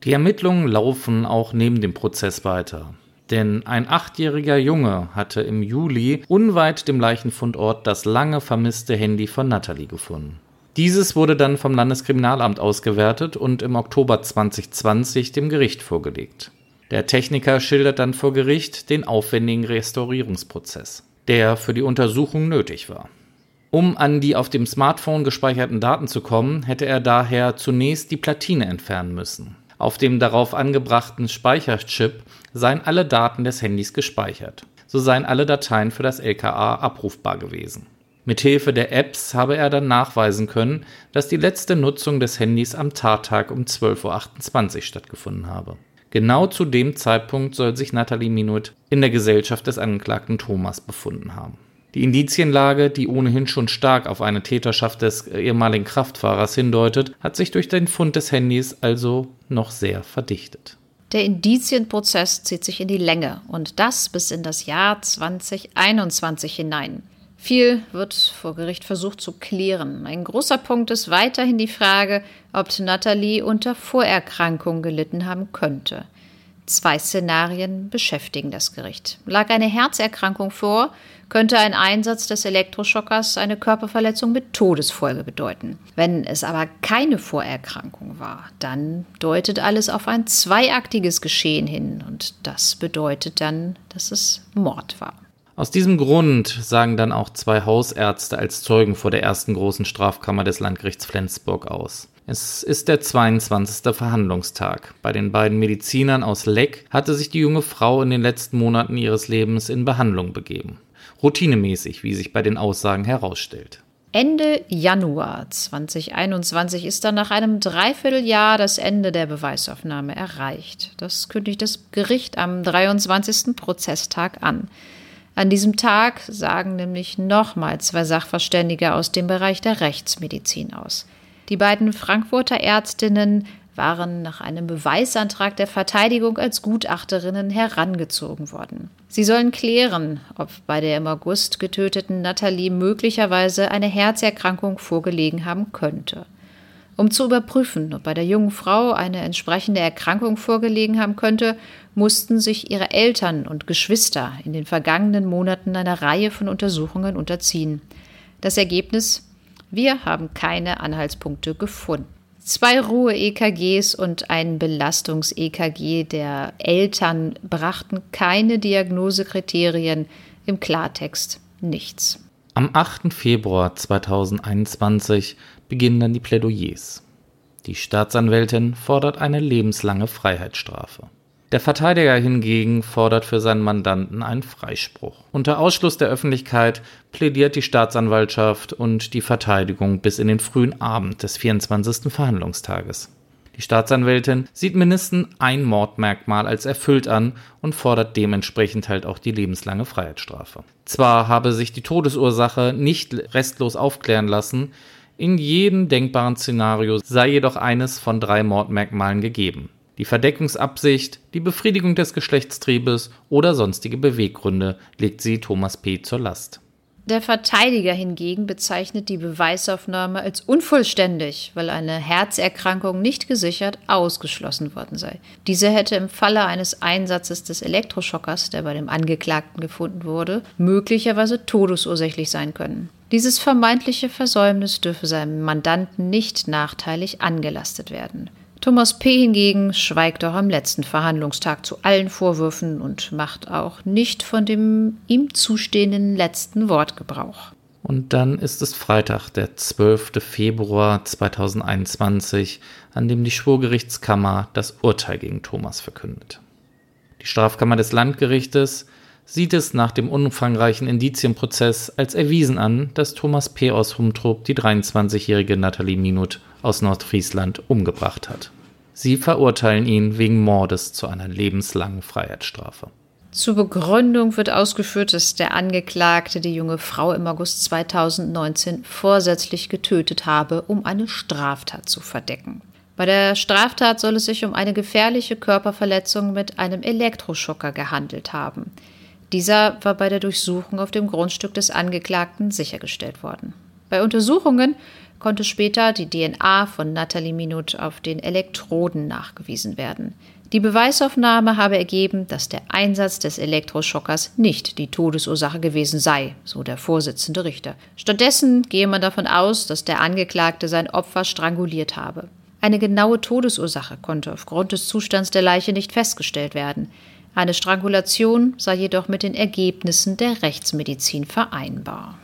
Die Ermittlungen laufen auch neben dem Prozess weiter. Denn ein achtjähriger Junge hatte im Juli unweit dem Leichenfundort das lange vermisste Handy von Natalie gefunden. Dieses wurde dann vom Landeskriminalamt ausgewertet und im Oktober 2020 dem Gericht vorgelegt. Der Techniker schildert dann vor Gericht den aufwendigen Restaurierungsprozess, der für die Untersuchung nötig war. Um an die auf dem Smartphone gespeicherten Daten zu kommen, hätte er daher zunächst die Platine entfernen müssen. Auf dem darauf angebrachten Speicherchip seien alle Daten des Handys gespeichert. So seien alle Dateien für das LKA abrufbar gewesen. Mithilfe der Apps habe er dann nachweisen können, dass die letzte Nutzung des Handys am Tattag um 12.28 Uhr stattgefunden habe. Genau zu dem Zeitpunkt soll sich Nathalie Minut in der Gesellschaft des Angeklagten Thomas befunden haben. Die Indizienlage, die ohnehin schon stark auf eine Täterschaft des ehemaligen Kraftfahrers hindeutet, hat sich durch den Fund des Handys also noch sehr verdichtet. Der Indizienprozess zieht sich in die Länge und das bis in das Jahr 2021 hinein. Viel wird vor Gericht versucht zu klären. Ein großer Punkt ist weiterhin die Frage, ob Nathalie unter Vorerkrankung gelitten haben könnte. Zwei Szenarien beschäftigen das Gericht. Lag eine Herzerkrankung vor, könnte ein Einsatz des Elektroschockers eine Körperverletzung mit Todesfolge bedeuten. Wenn es aber keine Vorerkrankung war, dann deutet alles auf ein zweiaktiges Geschehen hin und das bedeutet dann, dass es Mord war. Aus diesem Grund sagen dann auch zwei Hausärzte als Zeugen vor der ersten großen Strafkammer des Landgerichts Flensburg aus. Es ist der 22. Verhandlungstag. Bei den beiden Medizinern aus Leck hatte sich die junge Frau in den letzten Monaten ihres Lebens in Behandlung begeben. Routinemäßig, wie sich bei den Aussagen herausstellt. Ende Januar 2021 ist dann nach einem Dreivierteljahr das Ende der Beweisaufnahme erreicht. Das kündigt das Gericht am 23. Prozesstag an. An diesem Tag sagen nämlich nochmal zwei Sachverständige aus dem Bereich der Rechtsmedizin aus. Die beiden Frankfurter Ärztinnen waren nach einem Beweisantrag der Verteidigung als Gutachterinnen herangezogen worden. Sie sollen klären, ob bei der im August getöteten Nathalie möglicherweise eine Herzerkrankung vorgelegen haben könnte. Um zu überprüfen, ob bei der jungen Frau eine entsprechende Erkrankung vorgelegen haben könnte, mussten sich ihre Eltern und Geschwister in den vergangenen Monaten einer Reihe von Untersuchungen unterziehen. Das Ergebnis wir haben keine Anhaltspunkte gefunden. Zwei Ruhe-EKGs und ein Belastungs-EKG der Eltern brachten keine Diagnosekriterien, im Klartext nichts. Am 8. Februar 2021 beginnen dann die Plädoyers. Die Staatsanwältin fordert eine lebenslange Freiheitsstrafe. Der Verteidiger hingegen fordert für seinen Mandanten einen Freispruch. Unter Ausschluss der Öffentlichkeit plädiert die Staatsanwaltschaft und die Verteidigung bis in den frühen Abend des 24. Verhandlungstages. Die Staatsanwältin sieht mindestens ein Mordmerkmal als erfüllt an und fordert dementsprechend halt auch die lebenslange Freiheitsstrafe. Zwar habe sich die Todesursache nicht restlos aufklären lassen, in jedem denkbaren Szenario sei jedoch eines von drei Mordmerkmalen gegeben die Verdeckungsabsicht, die Befriedigung des Geschlechtstriebes oder sonstige Beweggründe legt sie Thomas P. zur Last. Der Verteidiger hingegen bezeichnet die Beweisaufnahme als unvollständig, weil eine Herzerkrankung nicht gesichert ausgeschlossen worden sei. Diese hätte im Falle eines Einsatzes des Elektroschockers, der bei dem Angeklagten gefunden wurde, möglicherweise todesursächlich sein können. Dieses vermeintliche Versäumnis dürfe seinem Mandanten nicht nachteilig angelastet werden. Thomas P. hingegen schweigt auch am letzten Verhandlungstag zu allen Vorwürfen und macht auch nicht von dem ihm zustehenden letzten Wort Gebrauch. Und dann ist es Freitag, der 12. Februar 2021, an dem die Schwurgerichtskammer das Urteil gegen Thomas verkündet. Die Strafkammer des Landgerichtes sieht es nach dem umfangreichen Indizienprozess als erwiesen an, dass Thomas P. aus Humtrup die 23-jährige Nathalie Minut aus Nordfriesland umgebracht hat. Sie verurteilen ihn wegen Mordes zu einer lebenslangen Freiheitsstrafe. Zur Begründung wird ausgeführt, dass der Angeklagte die junge Frau im August 2019 vorsätzlich getötet habe, um eine Straftat zu verdecken. Bei der Straftat soll es sich um eine gefährliche Körperverletzung mit einem Elektroschocker gehandelt haben. Dieser war bei der Durchsuchung auf dem Grundstück des Angeklagten sichergestellt worden. Bei Untersuchungen konnte später die DNA von Nathalie Minut auf den Elektroden nachgewiesen werden. Die Beweisaufnahme habe ergeben, dass der Einsatz des Elektroschockers nicht die Todesursache gewesen sei, so der Vorsitzende Richter. Stattdessen gehe man davon aus, dass der Angeklagte sein Opfer stranguliert habe. Eine genaue Todesursache konnte aufgrund des Zustands der Leiche nicht festgestellt werden. Eine Strangulation sei jedoch mit den Ergebnissen der Rechtsmedizin vereinbar.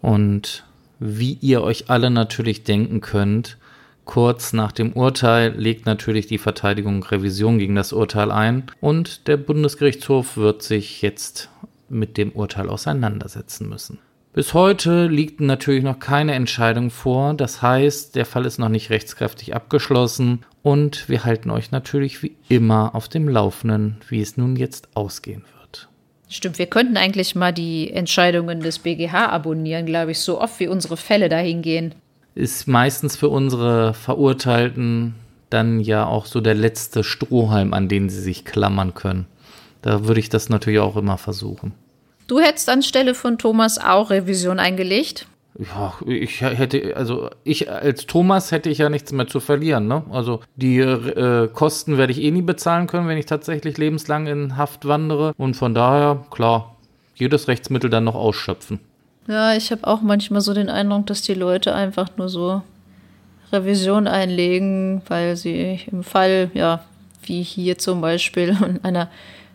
Und wie ihr euch alle natürlich denken könnt, kurz nach dem Urteil legt natürlich die Verteidigung Revision gegen das Urteil ein und der Bundesgerichtshof wird sich jetzt mit dem Urteil auseinandersetzen müssen. Bis heute liegt natürlich noch keine Entscheidung vor, das heißt, der Fall ist noch nicht rechtskräftig abgeschlossen und wir halten euch natürlich wie immer auf dem Laufenden, wie es nun jetzt ausgehen wird. Stimmt, wir könnten eigentlich mal die Entscheidungen des BGH abonnieren, glaube ich, so oft wie unsere Fälle dahin gehen. Ist meistens für unsere Verurteilten dann ja auch so der letzte Strohhalm, an den sie sich klammern können. Da würde ich das natürlich auch immer versuchen. Du hättest anstelle von Thomas auch Revision eingelegt? Ja, ich hätte, also ich als Thomas hätte ich ja nichts mehr zu verlieren, ne? Also die äh, Kosten werde ich eh nie bezahlen können, wenn ich tatsächlich lebenslang in Haft wandere. Und von daher, klar, jedes Rechtsmittel dann noch ausschöpfen. Ja, ich habe auch manchmal so den Eindruck, dass die Leute einfach nur so Revision einlegen, weil sie im Fall, ja, wie hier zum Beispiel einer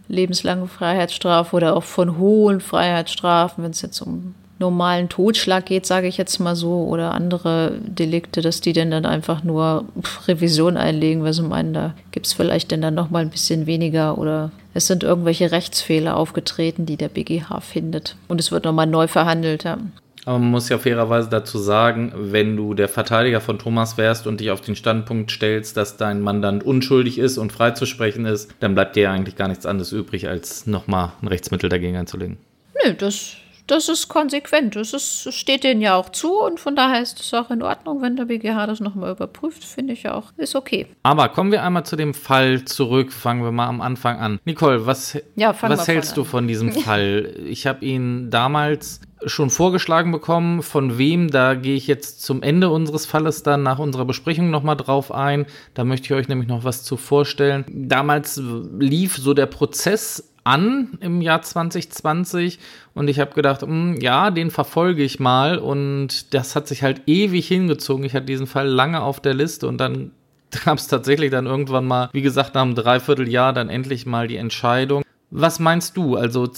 lebenslangen Freiheitsstrafe oder auch von hohen Freiheitsstrafen, wenn es jetzt um normalen Totschlag geht, sage ich jetzt mal so, oder andere Delikte, dass die denn dann einfach nur Revision einlegen, weil sie meinen, da gibt es vielleicht denn dann nochmal ein bisschen weniger oder es sind irgendwelche Rechtsfehler aufgetreten, die der BGH findet. Und es wird nochmal neu verhandelt. Ja. Aber man muss ja fairerweise dazu sagen, wenn du der Verteidiger von Thomas wärst und dich auf den Standpunkt stellst, dass dein Mandant unschuldig ist und freizusprechen ist, dann bleibt dir ja eigentlich gar nichts anderes übrig, als nochmal ein Rechtsmittel dagegen einzulegen. Nö, das das ist konsequent. Das ist, steht denen ja auch zu und von daher ist es auch in Ordnung, wenn der BGH das nochmal überprüft, finde ich auch, ist okay. Aber kommen wir einmal zu dem Fall zurück. Fangen wir mal am Anfang an. Nicole, was, ja, was hältst du von diesem Fall? Ich habe ihn damals schon vorgeschlagen bekommen, von wem, da gehe ich jetzt zum Ende unseres Falles dann nach unserer Besprechung nochmal drauf ein. Da möchte ich euch nämlich noch was zu vorstellen. Damals lief so der Prozess an im Jahr 2020 und ich habe gedacht, mh, hm, ja, den verfolge ich mal und das hat sich halt ewig hingezogen. Ich hatte diesen Fall lange auf der Liste und dann gab es tatsächlich dann irgendwann mal, wie gesagt, nach einem Dreivierteljahr dann endlich mal die Entscheidung. Was meinst du? Also,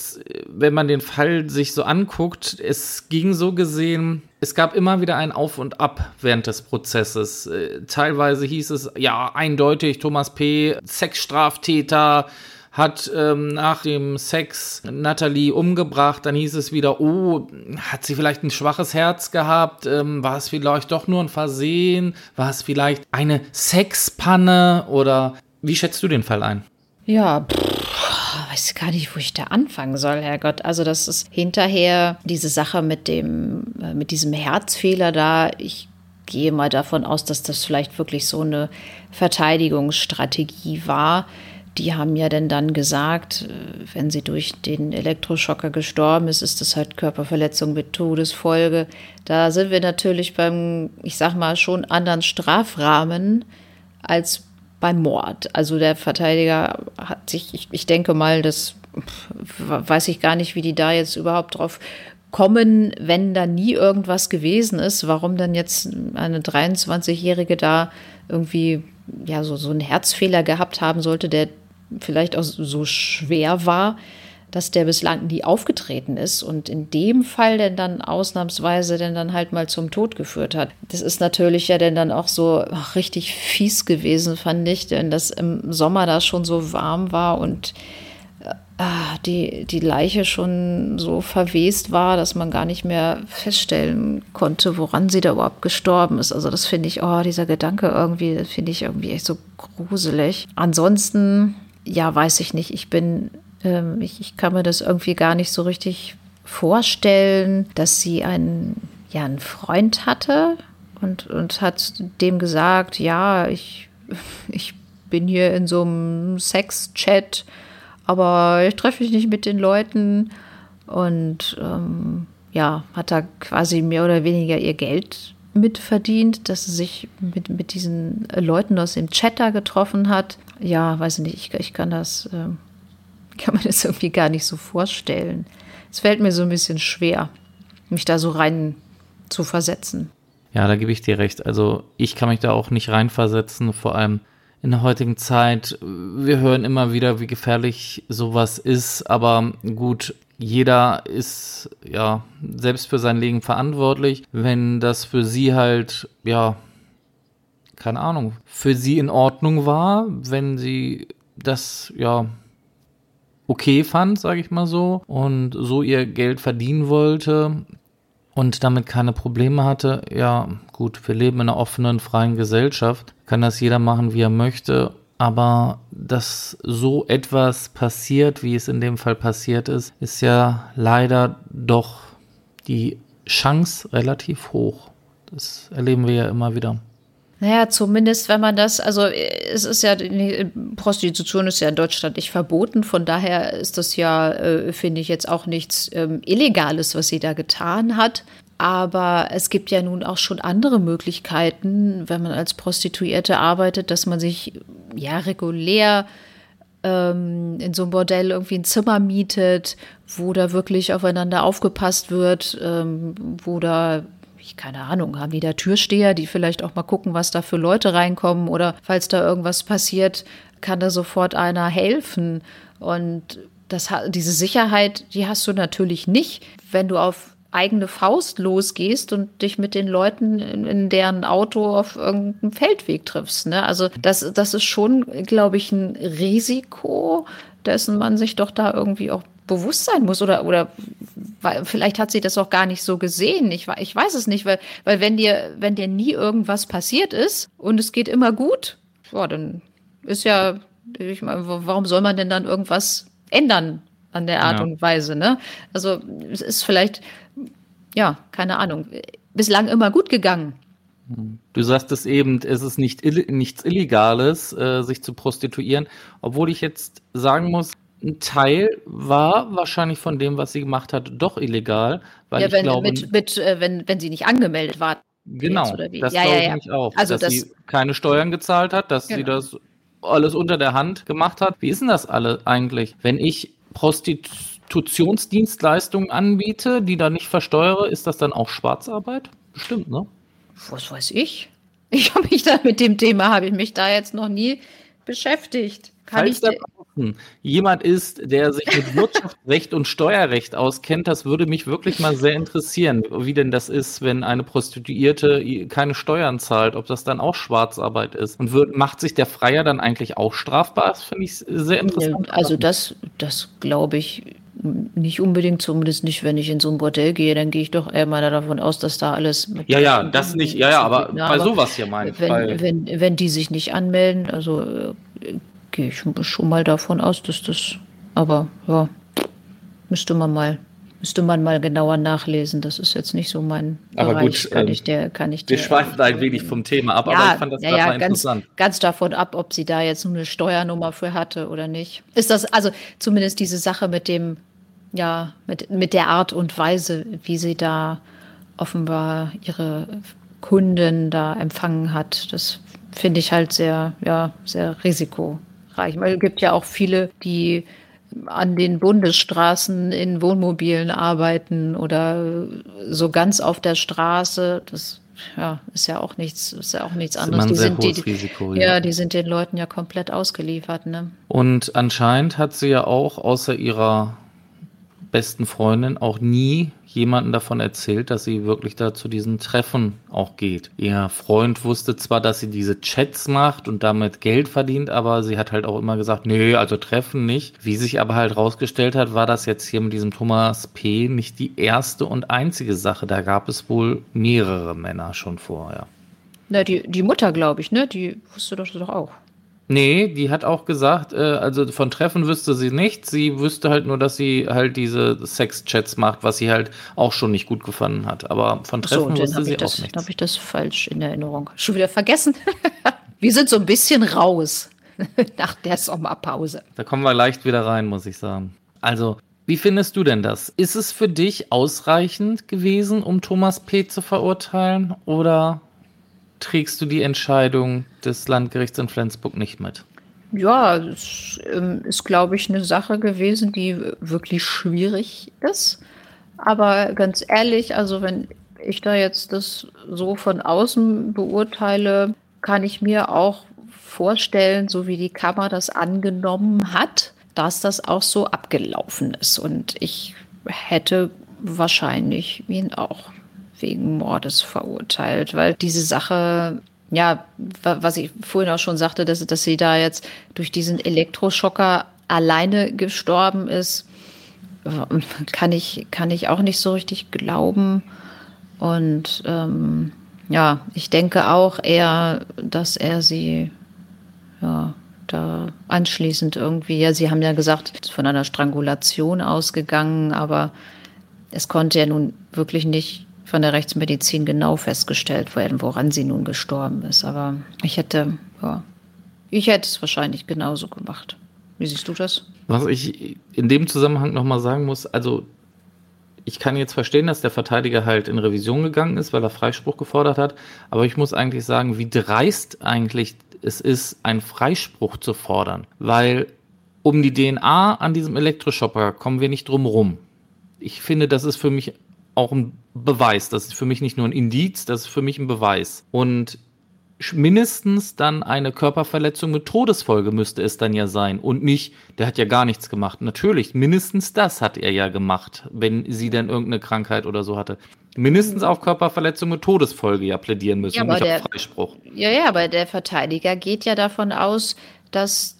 wenn man den Fall sich so anguckt, es ging so gesehen, es gab immer wieder ein Auf und Ab während des Prozesses. Äh, teilweise hieß es, ja, eindeutig, Thomas P., Sexstraftäter, hat ähm, nach dem Sex Natalie umgebracht. Dann hieß es wieder, oh, hat sie vielleicht ein schwaches Herz gehabt? Ähm, war es vielleicht doch nur ein Versehen? War es vielleicht eine Sexpanne? Oder wie schätzt du den Fall ein? Ja, pff, weiß gar nicht, wo ich da anfangen soll, Herrgott. Also das ist hinterher diese Sache mit dem, äh, mit diesem Herzfehler da. Ich gehe mal davon aus, dass das vielleicht wirklich so eine Verteidigungsstrategie war die haben ja denn dann gesagt, äh, wenn sie durch den Elektroschocker gestorben ist, ist das halt Körperverletzung mit Todesfolge. Da sind wir natürlich beim, ich sag mal, schon anderen Strafrahmen als beim Mord. Also der Verteidiger hat sich, ich, ich denke mal, das weiß ich gar nicht, wie die da jetzt überhaupt drauf kommen, wenn da nie irgendwas gewesen ist, warum dann jetzt eine 23-Jährige da irgendwie ja so, so einen Herzfehler gehabt haben sollte, der vielleicht auch so schwer war, dass der bislang nie aufgetreten ist und in dem Fall denn dann ausnahmsweise denn dann halt mal zum Tod geführt hat. Das ist natürlich ja denn dann auch so richtig fies gewesen, fand ich, denn das im Sommer da schon so warm war und äh, die, die Leiche schon so verwest war, dass man gar nicht mehr feststellen konnte, woran sie da überhaupt gestorben ist. Also das finde ich, oh, dieser Gedanke irgendwie, finde ich irgendwie echt so gruselig. Ansonsten ja, weiß ich nicht. Ich bin, ähm, ich, ich kann mir das irgendwie gar nicht so richtig vorstellen, dass sie einen, ja, einen Freund hatte und, und hat dem gesagt, ja, ich, ich bin hier in so einem Sex-Chat, aber ich treffe mich nicht mit den Leuten. Und ähm, ja, hat da quasi mehr oder weniger ihr Geld mitverdient, dass sie sich mit, mit diesen Leuten aus dem Chat da getroffen hat. Ja, weiß ich nicht, ich, ich kann das, äh, kann mir das irgendwie gar nicht so vorstellen. Es fällt mir so ein bisschen schwer, mich da so rein zu versetzen. Ja, da gebe ich dir recht. Also ich kann mich da auch nicht reinversetzen, vor allem in der heutigen Zeit. Wir hören immer wieder, wie gefährlich sowas ist, aber gut, jeder ist ja selbst für sein Leben verantwortlich. Wenn das für sie halt ja keine Ahnung, für sie in Ordnung war, wenn sie das, ja, okay fand, sage ich mal so, und so ihr Geld verdienen wollte und damit keine Probleme hatte, ja, gut, wir leben in einer offenen, freien Gesellschaft, kann das jeder machen, wie er möchte, aber dass so etwas passiert, wie es in dem Fall passiert ist, ist ja leider doch die Chance relativ hoch. Das erleben wir ja immer wieder. Naja, zumindest wenn man das, also es ist ja, Prostitution ist ja in Deutschland nicht verboten, von daher ist das ja, äh, finde ich, jetzt auch nichts ähm, Illegales, was sie da getan hat. Aber es gibt ja nun auch schon andere Möglichkeiten, wenn man als Prostituierte arbeitet, dass man sich ja regulär ähm, in so einem Bordell irgendwie ein Zimmer mietet, wo da wirklich aufeinander aufgepasst wird, ähm, wo da ich keine Ahnung, haben die da Türsteher, die vielleicht auch mal gucken, was da für Leute reinkommen oder falls da irgendwas passiert, kann da sofort einer helfen. Und das, diese Sicherheit, die hast du natürlich nicht, wenn du auf eigene Faust losgehst und dich mit den Leuten in, deren Auto auf irgendeinem Feldweg triffst. Ne? Also das, das ist schon, glaube ich, ein Risiko, dessen man sich doch da irgendwie auch bewusst sein muss oder, oder vielleicht hat sie das auch gar nicht so gesehen. Ich, ich weiß es nicht, weil, weil wenn dir, wenn dir nie irgendwas passiert ist und es geht immer gut, boah, dann ist ja, ich meine, warum soll man denn dann irgendwas ändern an der Art ja. und Weise, ne? Also es ist vielleicht, ja, keine Ahnung, bislang immer gut gegangen. Du sagst es eben, es ist nicht nichts Illegales, äh, sich zu prostituieren, obwohl ich jetzt sagen muss, ein Teil war wahrscheinlich von dem, was sie gemacht hat, doch illegal, weil ja, ich wenn, glaube, mit, mit, äh, wenn, wenn sie nicht angemeldet war. Genau, das ja, glaube ja, ich auch, also dass das, sie keine Steuern gezahlt hat, dass genau. sie das alles unter der Hand gemacht hat. Wie ist denn das alle eigentlich? Wenn ich Prostitutionsdienstleistungen anbiete, die dann nicht versteuere, ist das dann auch Schwarzarbeit? Bestimmt, ne? Was weiß ich? Ich habe mich da mit dem Thema, habe ich mich da jetzt noch nie beschäftigt. Kann Falls ich jemand ist, der sich mit Wirtschaftsrecht und Steuerrecht auskennt, das würde mich wirklich mal sehr interessieren, wie denn das ist, wenn eine Prostituierte keine Steuern zahlt, ob das dann auch Schwarzarbeit ist. Und wird, macht sich der Freier dann eigentlich auch strafbar? Das finde ich sehr interessant. Also das, das glaube ich nicht unbedingt, zumindest nicht, wenn ich in so ein Bordell gehe, dann gehe ich doch eher mal davon aus, dass da alles. ja, ja, das nicht, ja, ja, aber bei sowas hier meine ich. Wenn, wenn, wenn die sich nicht anmelden, also gehe ich schon mal davon aus, dass das, aber ja, müsste man mal, müsste man mal genauer nachlesen. Das ist jetzt nicht so mein aber Bereich. Gut, kann ähm, ich der, kann ich wir schweifen ein wenig vom Thema ab, ja, aber ich fand das ja, ja, mal ganz, interessant. Ganz davon ab, ob sie da jetzt eine Steuernummer für hatte oder nicht. Ist das, also zumindest diese Sache mit dem, ja, mit, mit der Art und Weise, wie sie da offenbar ihre Kunden da empfangen hat, das finde ich halt sehr, ja, sehr risiko erreichen. Weil es gibt ja auch viele, die an den Bundesstraßen in Wohnmobilen arbeiten oder so ganz auf der Straße. Das ja, ist ja auch nichts, ist ja auch nichts anderes. Die sind, die, Risiko, ja. ja. die sind den Leuten ja komplett ausgeliefert. Ne? Und anscheinend hat sie ja auch außer ihrer besten Freundin auch nie jemanden davon erzählt, dass sie wirklich da zu diesen Treffen auch geht. Ihr Freund wusste zwar, dass sie diese Chats macht und damit Geld verdient, aber sie hat halt auch immer gesagt, nee, also Treffen nicht. Wie sich aber halt rausgestellt hat, war das jetzt hier mit diesem Thomas P. nicht die erste und einzige Sache. Da gab es wohl mehrere Männer schon vorher. Na, die, die Mutter, glaube ich, ne? Die wusste das doch auch. Nee, die hat auch gesagt, äh, also von Treffen wüsste sie nichts. Sie wüsste halt nur, dass sie halt diese Sex-Chats macht, was sie halt auch schon nicht gut gefunden hat. Aber von Treffen so, wusste sie das, auch nichts. habe ich das falsch in Erinnerung. Schon wieder vergessen. wir sind so ein bisschen raus nach der Sommerpause. Da kommen wir leicht wieder rein, muss ich sagen. Also, wie findest du denn das? Ist es für dich ausreichend gewesen, um Thomas P. zu verurteilen? Oder trägst du die Entscheidung des Landgerichts in Flensburg nicht mit? Ja, es ähm, ist, glaube ich, eine Sache gewesen, die wirklich schwierig ist. Aber ganz ehrlich, also wenn ich da jetzt das so von außen beurteile, kann ich mir auch vorstellen, so wie die Kammer das angenommen hat, dass das auch so abgelaufen ist. Und ich hätte wahrscheinlich ihn auch wegen Mordes verurteilt, weil diese Sache, ja, was ich vorhin auch schon sagte, dass, dass sie da jetzt durch diesen Elektroschocker alleine gestorben ist, kann ich, kann ich auch nicht so richtig glauben. Und ähm, ja, ich denke auch eher, dass er sie ja, da anschließend irgendwie, ja, sie haben ja gesagt, von einer Strangulation ausgegangen, aber es konnte ja nun wirklich nicht von der Rechtsmedizin genau festgestellt werden, woran sie nun gestorben ist. Aber ich hätte, ja, ich hätte es wahrscheinlich genauso gemacht. Wie siehst du das? Was ich in dem Zusammenhang nochmal sagen muss, also ich kann jetzt verstehen, dass der Verteidiger halt in Revision gegangen ist, weil er Freispruch gefordert hat. Aber ich muss eigentlich sagen, wie dreist eigentlich es ist, einen Freispruch zu fordern. Weil um die DNA an diesem Elektroshopper kommen wir nicht drum rum. Ich finde, das ist für mich auch ein Beweis. Das ist für mich nicht nur ein Indiz, das ist für mich ein Beweis. Und mindestens dann eine Körperverletzung mit Todesfolge müsste es dann ja sein und nicht, der hat ja gar nichts gemacht. Natürlich, mindestens das hat er ja gemacht, wenn sie dann irgendeine Krankheit oder so hatte. Mindestens auf Körperverletzung mit Todesfolge ja plädieren müssen, ja, nicht der, auf Freispruch. Ja, ja, aber der Verteidiger geht ja davon aus, dass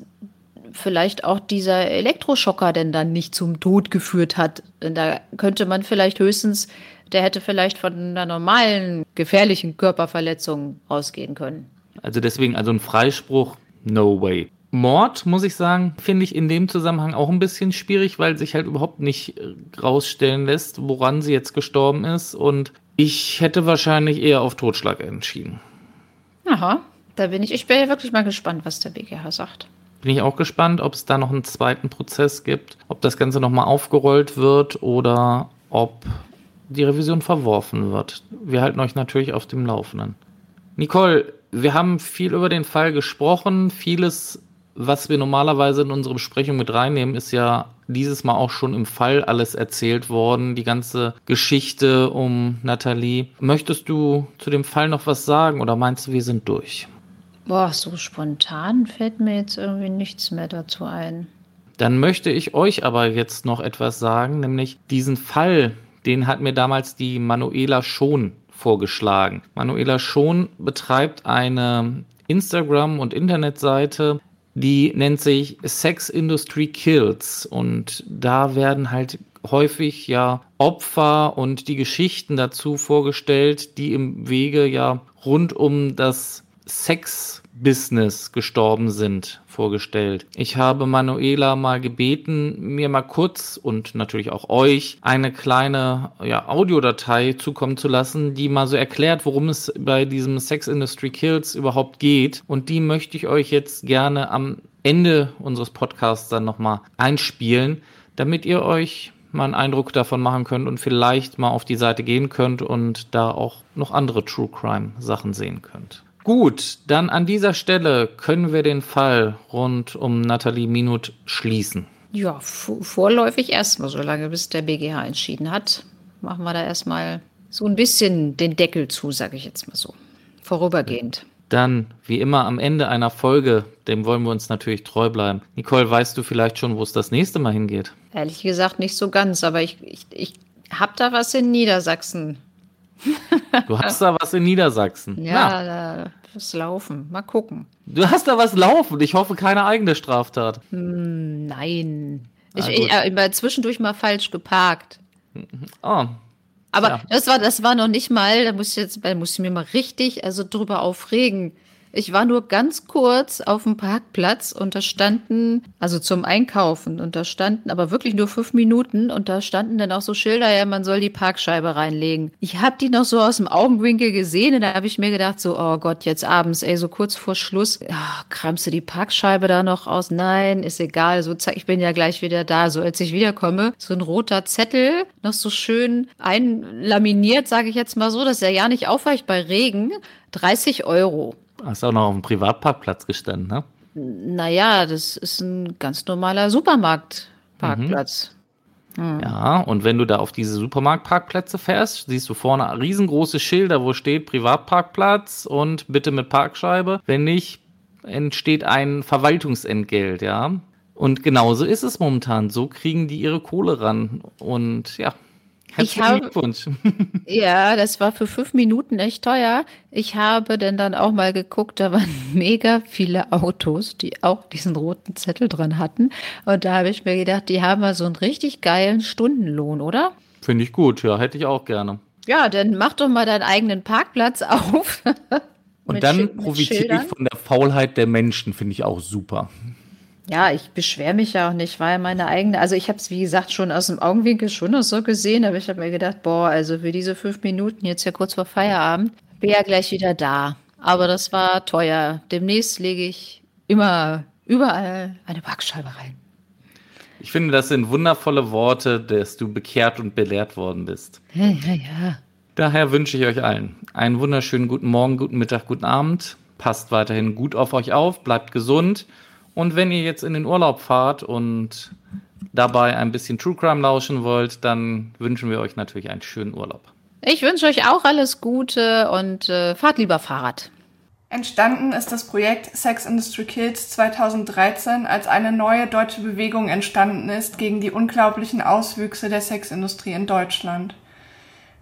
vielleicht auch dieser Elektroschocker denn dann nicht zum Tod geführt hat. Da könnte man vielleicht höchstens der hätte vielleicht von einer normalen, gefährlichen Körperverletzung ausgehen können. Also deswegen, also ein Freispruch, no way. Mord, muss ich sagen, finde ich in dem Zusammenhang auch ein bisschen schwierig, weil sich halt überhaupt nicht äh, rausstellen lässt, woran sie jetzt gestorben ist. Und ich hätte wahrscheinlich eher auf Totschlag entschieden. Aha, da bin ich. Ich bin ja wirklich mal gespannt, was der BGH sagt. Bin ich auch gespannt, ob es da noch einen zweiten Prozess gibt, ob das Ganze nochmal aufgerollt wird oder ob die Revision verworfen wird. Wir halten euch natürlich auf dem Laufenden. Nicole, wir haben viel über den Fall gesprochen. Vieles, was wir normalerweise in unsere Besprechung mit reinnehmen, ist ja dieses Mal auch schon im Fall alles erzählt worden. Die ganze Geschichte um Nathalie. Möchtest du zu dem Fall noch was sagen oder meinst du, wir sind durch? Boah, so spontan fällt mir jetzt irgendwie nichts mehr dazu ein. Dann möchte ich euch aber jetzt noch etwas sagen, nämlich diesen Fall, den hat mir damals die Manuela Schon vorgeschlagen. Manuela Schon betreibt eine Instagram- und Internetseite, die nennt sich Sex Industry Kills und da werden halt häufig ja Opfer und die Geschichten dazu vorgestellt, die im Wege ja rund um das Sex-Business gestorben sind, vorgestellt. Ich habe Manuela mal gebeten, mir mal kurz und natürlich auch euch eine kleine ja, Audiodatei zukommen zu lassen, die mal so erklärt, worum es bei diesem Sex Industry Kills überhaupt geht. Und die möchte ich euch jetzt gerne am Ende unseres Podcasts dann nochmal einspielen, damit ihr euch mal einen Eindruck davon machen könnt und vielleicht mal auf die Seite gehen könnt und da auch noch andere True Crime Sachen sehen könnt. Gut, dann an dieser Stelle können wir den Fall rund um Nathalie Minut schließen. Ja, vorläufig erstmal, solange bis der BGH entschieden hat, machen wir da erstmal so ein bisschen den Deckel zu, sage ich jetzt mal so. Vorübergehend. Dann, wie immer, am Ende einer Folge, dem wollen wir uns natürlich treu bleiben. Nicole, weißt du vielleicht schon, wo es das nächste Mal hingeht? Ehrlich gesagt nicht so ganz, aber ich, ich, ich habe da was in Niedersachsen Du hast da was in Niedersachsen. Ja, da was laufen. Mal gucken. Du hast da was laufen. Ich hoffe, keine eigene Straftat. Hm, nein. Ich, ich, ich zwischendurch mal falsch geparkt. Oh. Aber ja. das war, das war noch nicht mal, da muss ich jetzt, da muss ich mir mal richtig, also drüber aufregen. Ich war nur ganz kurz auf dem Parkplatz und da standen, also zum Einkaufen, und da standen aber wirklich nur fünf Minuten und da standen dann auch so Schilder, ja, man soll die Parkscheibe reinlegen. Ich habe die noch so aus dem Augenwinkel gesehen und da habe ich mir gedacht, so, oh Gott, jetzt abends, ey, so kurz vor Schluss, ja, kramst du die Parkscheibe da noch aus? Nein, ist egal, so, ich bin ja gleich wieder da. So, als ich wiederkomme, so ein roter Zettel, noch so schön einlaminiert, sage ich jetzt mal so, dass er ja nicht aufweicht bei Regen. 30 Euro. Hast auch noch auf dem Privatparkplatz gestanden, ne? Naja, das ist ein ganz normaler Supermarktparkplatz. Mhm. Mhm. Ja, und wenn du da auf diese Supermarktparkplätze fährst, siehst du vorne riesengroße Schilder, wo steht Privatparkplatz und bitte mit Parkscheibe. Wenn nicht, entsteht ein Verwaltungsentgelt, ja. Und genauso ist es momentan. So kriegen die ihre Kohle ran. Und ja, Herzlichen habe, Glückwunsch. Ja, das war für fünf Minuten echt teuer. Ich habe denn dann auch mal geguckt, da waren mega viele Autos, die auch diesen roten Zettel dran hatten. Und da habe ich mir gedacht, die haben mal so einen richtig geilen Stundenlohn, oder? Finde ich gut, ja, hätte ich auch gerne. Ja, dann mach doch mal deinen eigenen Parkplatz auf. Und dann profitiere ich von der Faulheit der Menschen, finde ich auch super. Ja, ich beschwere mich ja auch nicht, ja meine eigene. Also ich habe es, wie gesagt, schon aus dem Augenwinkel schon noch so gesehen, aber ich habe mir gedacht, boah, also für diese fünf Minuten jetzt ja kurz vor Feierabend, bin ja gleich wieder da. Aber das war teuer. Demnächst lege ich immer überall eine Backscheibe rein. Ich finde, das sind wundervolle Worte, dass du bekehrt und belehrt worden bist. Ja, ja, ja. Daher wünsche ich euch allen einen wunderschönen guten Morgen, guten Mittag, guten Abend. Passt weiterhin gut auf euch auf, bleibt gesund. Und wenn ihr jetzt in den Urlaub fahrt und dabei ein bisschen True Crime lauschen wollt, dann wünschen wir euch natürlich einen schönen Urlaub. Ich wünsche euch auch alles Gute und äh, fahrt lieber Fahrrad. Entstanden ist das Projekt Sex Industry Kids 2013, als eine neue deutsche Bewegung entstanden ist gegen die unglaublichen Auswüchse der Sexindustrie in Deutschland.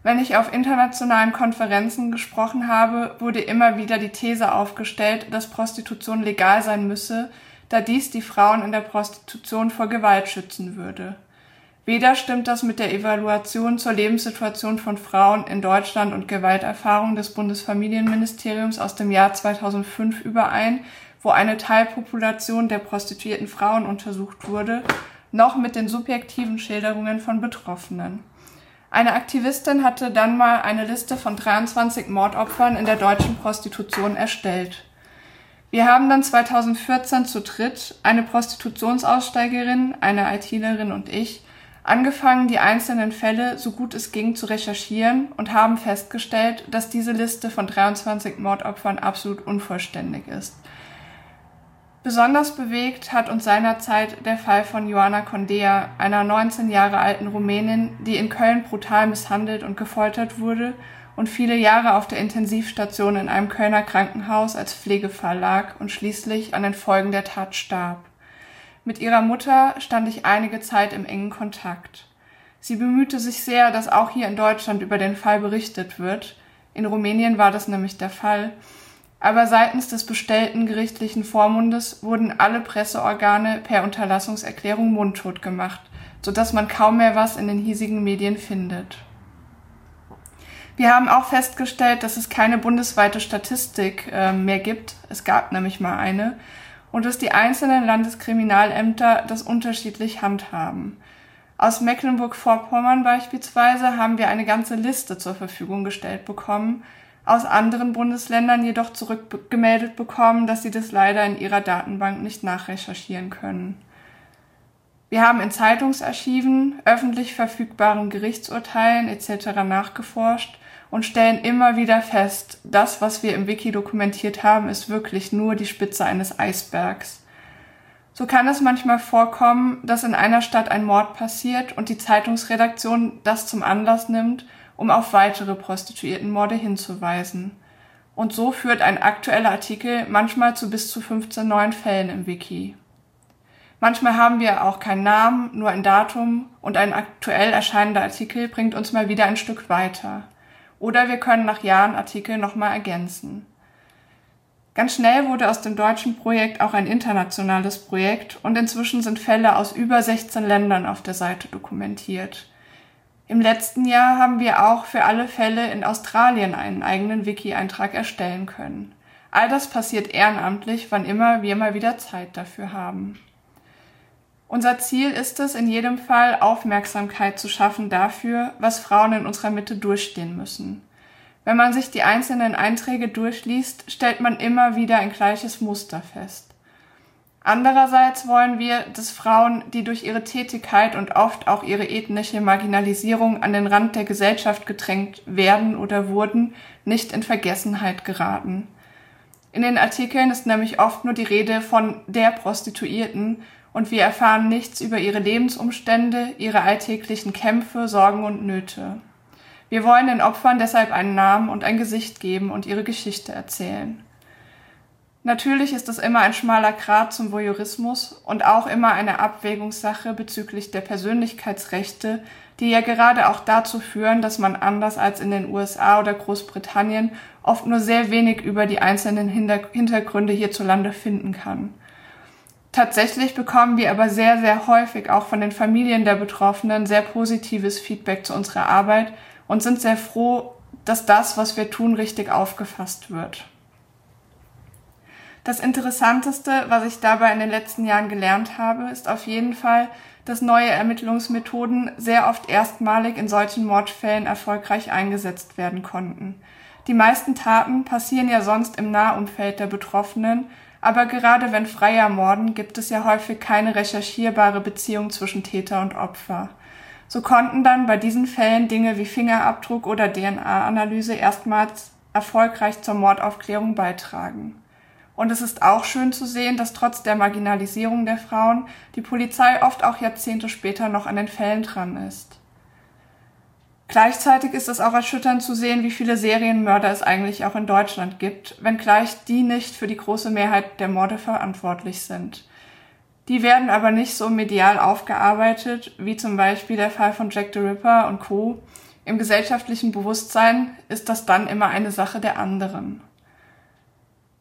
Wenn ich auf internationalen Konferenzen gesprochen habe, wurde immer wieder die These aufgestellt, dass Prostitution legal sein müsse, da dies die Frauen in der Prostitution vor Gewalt schützen würde. Weder stimmt das mit der Evaluation zur Lebenssituation von Frauen in Deutschland und Gewalterfahrung des Bundesfamilienministeriums aus dem Jahr 2005 überein, wo eine Teilpopulation der prostituierten Frauen untersucht wurde, noch mit den subjektiven Schilderungen von Betroffenen. Eine Aktivistin hatte dann mal eine Liste von 23 Mordopfern in der deutschen Prostitution erstellt. Wir haben dann 2014 zu dritt, eine Prostitutionsaussteigerin, eine ITlerin und ich, angefangen, die einzelnen Fälle so gut es ging zu recherchieren und haben festgestellt, dass diese Liste von 23 Mordopfern absolut unvollständig ist. Besonders bewegt hat uns seinerzeit der Fall von Joana Condea, einer 19 Jahre alten Rumänin, die in Köln brutal misshandelt und gefoltert wurde und viele Jahre auf der Intensivstation in einem Kölner Krankenhaus als Pflegefall lag und schließlich an den Folgen der Tat starb. Mit ihrer Mutter stand ich einige Zeit im engen Kontakt. Sie bemühte sich sehr, dass auch hier in Deutschland über den Fall berichtet wird. In Rumänien war das nämlich der Fall. Aber seitens des bestellten gerichtlichen Vormundes wurden alle Presseorgane per Unterlassungserklärung mundtot gemacht, so dass man kaum mehr was in den hiesigen Medien findet. Wir haben auch festgestellt, dass es keine bundesweite Statistik äh, mehr gibt. Es gab nämlich mal eine und dass die einzelnen Landeskriminalämter das unterschiedlich handhaben. Aus Mecklenburg-Vorpommern beispielsweise haben wir eine ganze Liste zur Verfügung gestellt bekommen, aus anderen Bundesländern jedoch zurückgemeldet bekommen, dass sie das leider in ihrer Datenbank nicht nachrecherchieren können. Wir haben in Zeitungsarchiven, öffentlich verfügbaren Gerichtsurteilen etc. nachgeforscht und stellen immer wieder fest, das, was wir im Wiki dokumentiert haben, ist wirklich nur die Spitze eines Eisbergs. So kann es manchmal vorkommen, dass in einer Stadt ein Mord passiert und die Zeitungsredaktion das zum Anlass nimmt, um auf weitere Prostituiertenmorde hinzuweisen. Und so führt ein aktueller Artikel manchmal zu bis zu 15 neuen Fällen im Wiki. Manchmal haben wir auch keinen Namen, nur ein Datum und ein aktuell erscheinender Artikel bringt uns mal wieder ein Stück weiter. Oder wir können nach Jahren Artikel nochmal ergänzen. Ganz schnell wurde aus dem deutschen Projekt auch ein internationales Projekt und inzwischen sind Fälle aus über 16 Ländern auf der Seite dokumentiert. Im letzten Jahr haben wir auch für alle Fälle in Australien einen eigenen Wiki-Eintrag erstellen können. All das passiert ehrenamtlich, wann immer wir mal wieder Zeit dafür haben. Unser Ziel ist es, in jedem Fall Aufmerksamkeit zu schaffen dafür, was Frauen in unserer Mitte durchstehen müssen. Wenn man sich die einzelnen Einträge durchliest, stellt man immer wieder ein gleiches Muster fest. Andererseits wollen wir, dass Frauen, die durch ihre Tätigkeit und oft auch ihre ethnische Marginalisierung an den Rand der Gesellschaft gedrängt werden oder wurden, nicht in Vergessenheit geraten. In den Artikeln ist nämlich oft nur die Rede von der Prostituierten und wir erfahren nichts über ihre Lebensumstände, ihre alltäglichen Kämpfe, Sorgen und Nöte. Wir wollen den Opfern deshalb einen Namen und ein Gesicht geben und ihre Geschichte erzählen. Natürlich ist es immer ein schmaler Grat zum Voyeurismus und auch immer eine Abwägungssache bezüglich der Persönlichkeitsrechte, die ja gerade auch dazu führen, dass man anders als in den USA oder Großbritannien oft nur sehr wenig über die einzelnen Hintergründe hierzulande finden kann. Tatsächlich bekommen wir aber sehr, sehr häufig auch von den Familien der Betroffenen sehr positives Feedback zu unserer Arbeit und sind sehr froh, dass das, was wir tun, richtig aufgefasst wird. Das Interessanteste, was ich dabei in den letzten Jahren gelernt habe, ist auf jeden Fall, dass neue Ermittlungsmethoden sehr oft erstmalig in solchen Mordfällen erfolgreich eingesetzt werden konnten. Die meisten Taten passieren ja sonst im Nahumfeld der Betroffenen, Aber gerade wenn frei ermorden, gibt es ja häufig keine recherchierbare Beziehung zwischen Täter und Opfer. So konnten dann bei diesen Fällen Dinge wie Fingerabdruck oder DNA-Analyse erstmals erfolgreich zur Mordaufklärung beitragen. Und es ist auch schön zu sehen, dass trotz der Marginalisierung der Frauen die Polizei oft auch Jahrzehnte später noch an den Fällen dran ist. Gleichzeitig ist es auch erschütternd zu sehen, wie viele Serienmörder es eigentlich auch in Deutschland gibt, wenngleich die nicht für die große Mehrheit der Morde verantwortlich sind. Die werden aber nicht so medial aufgearbeitet, wie zum Beispiel der Fall von Jack the Ripper und Co. Im gesellschaftlichen Bewusstsein ist das dann immer eine Sache der anderen.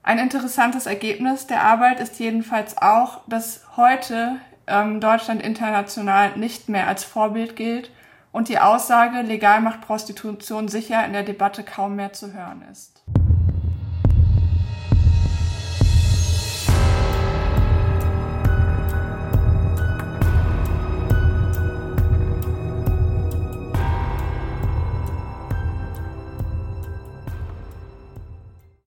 Ein interessantes Ergebnis der Arbeit ist jedenfalls auch, dass heute ähm, Deutschland international nicht mehr als Vorbild gilt und die Aussage, legal macht Prostitution sicher, in der Debatte kaum mehr zu hören ist.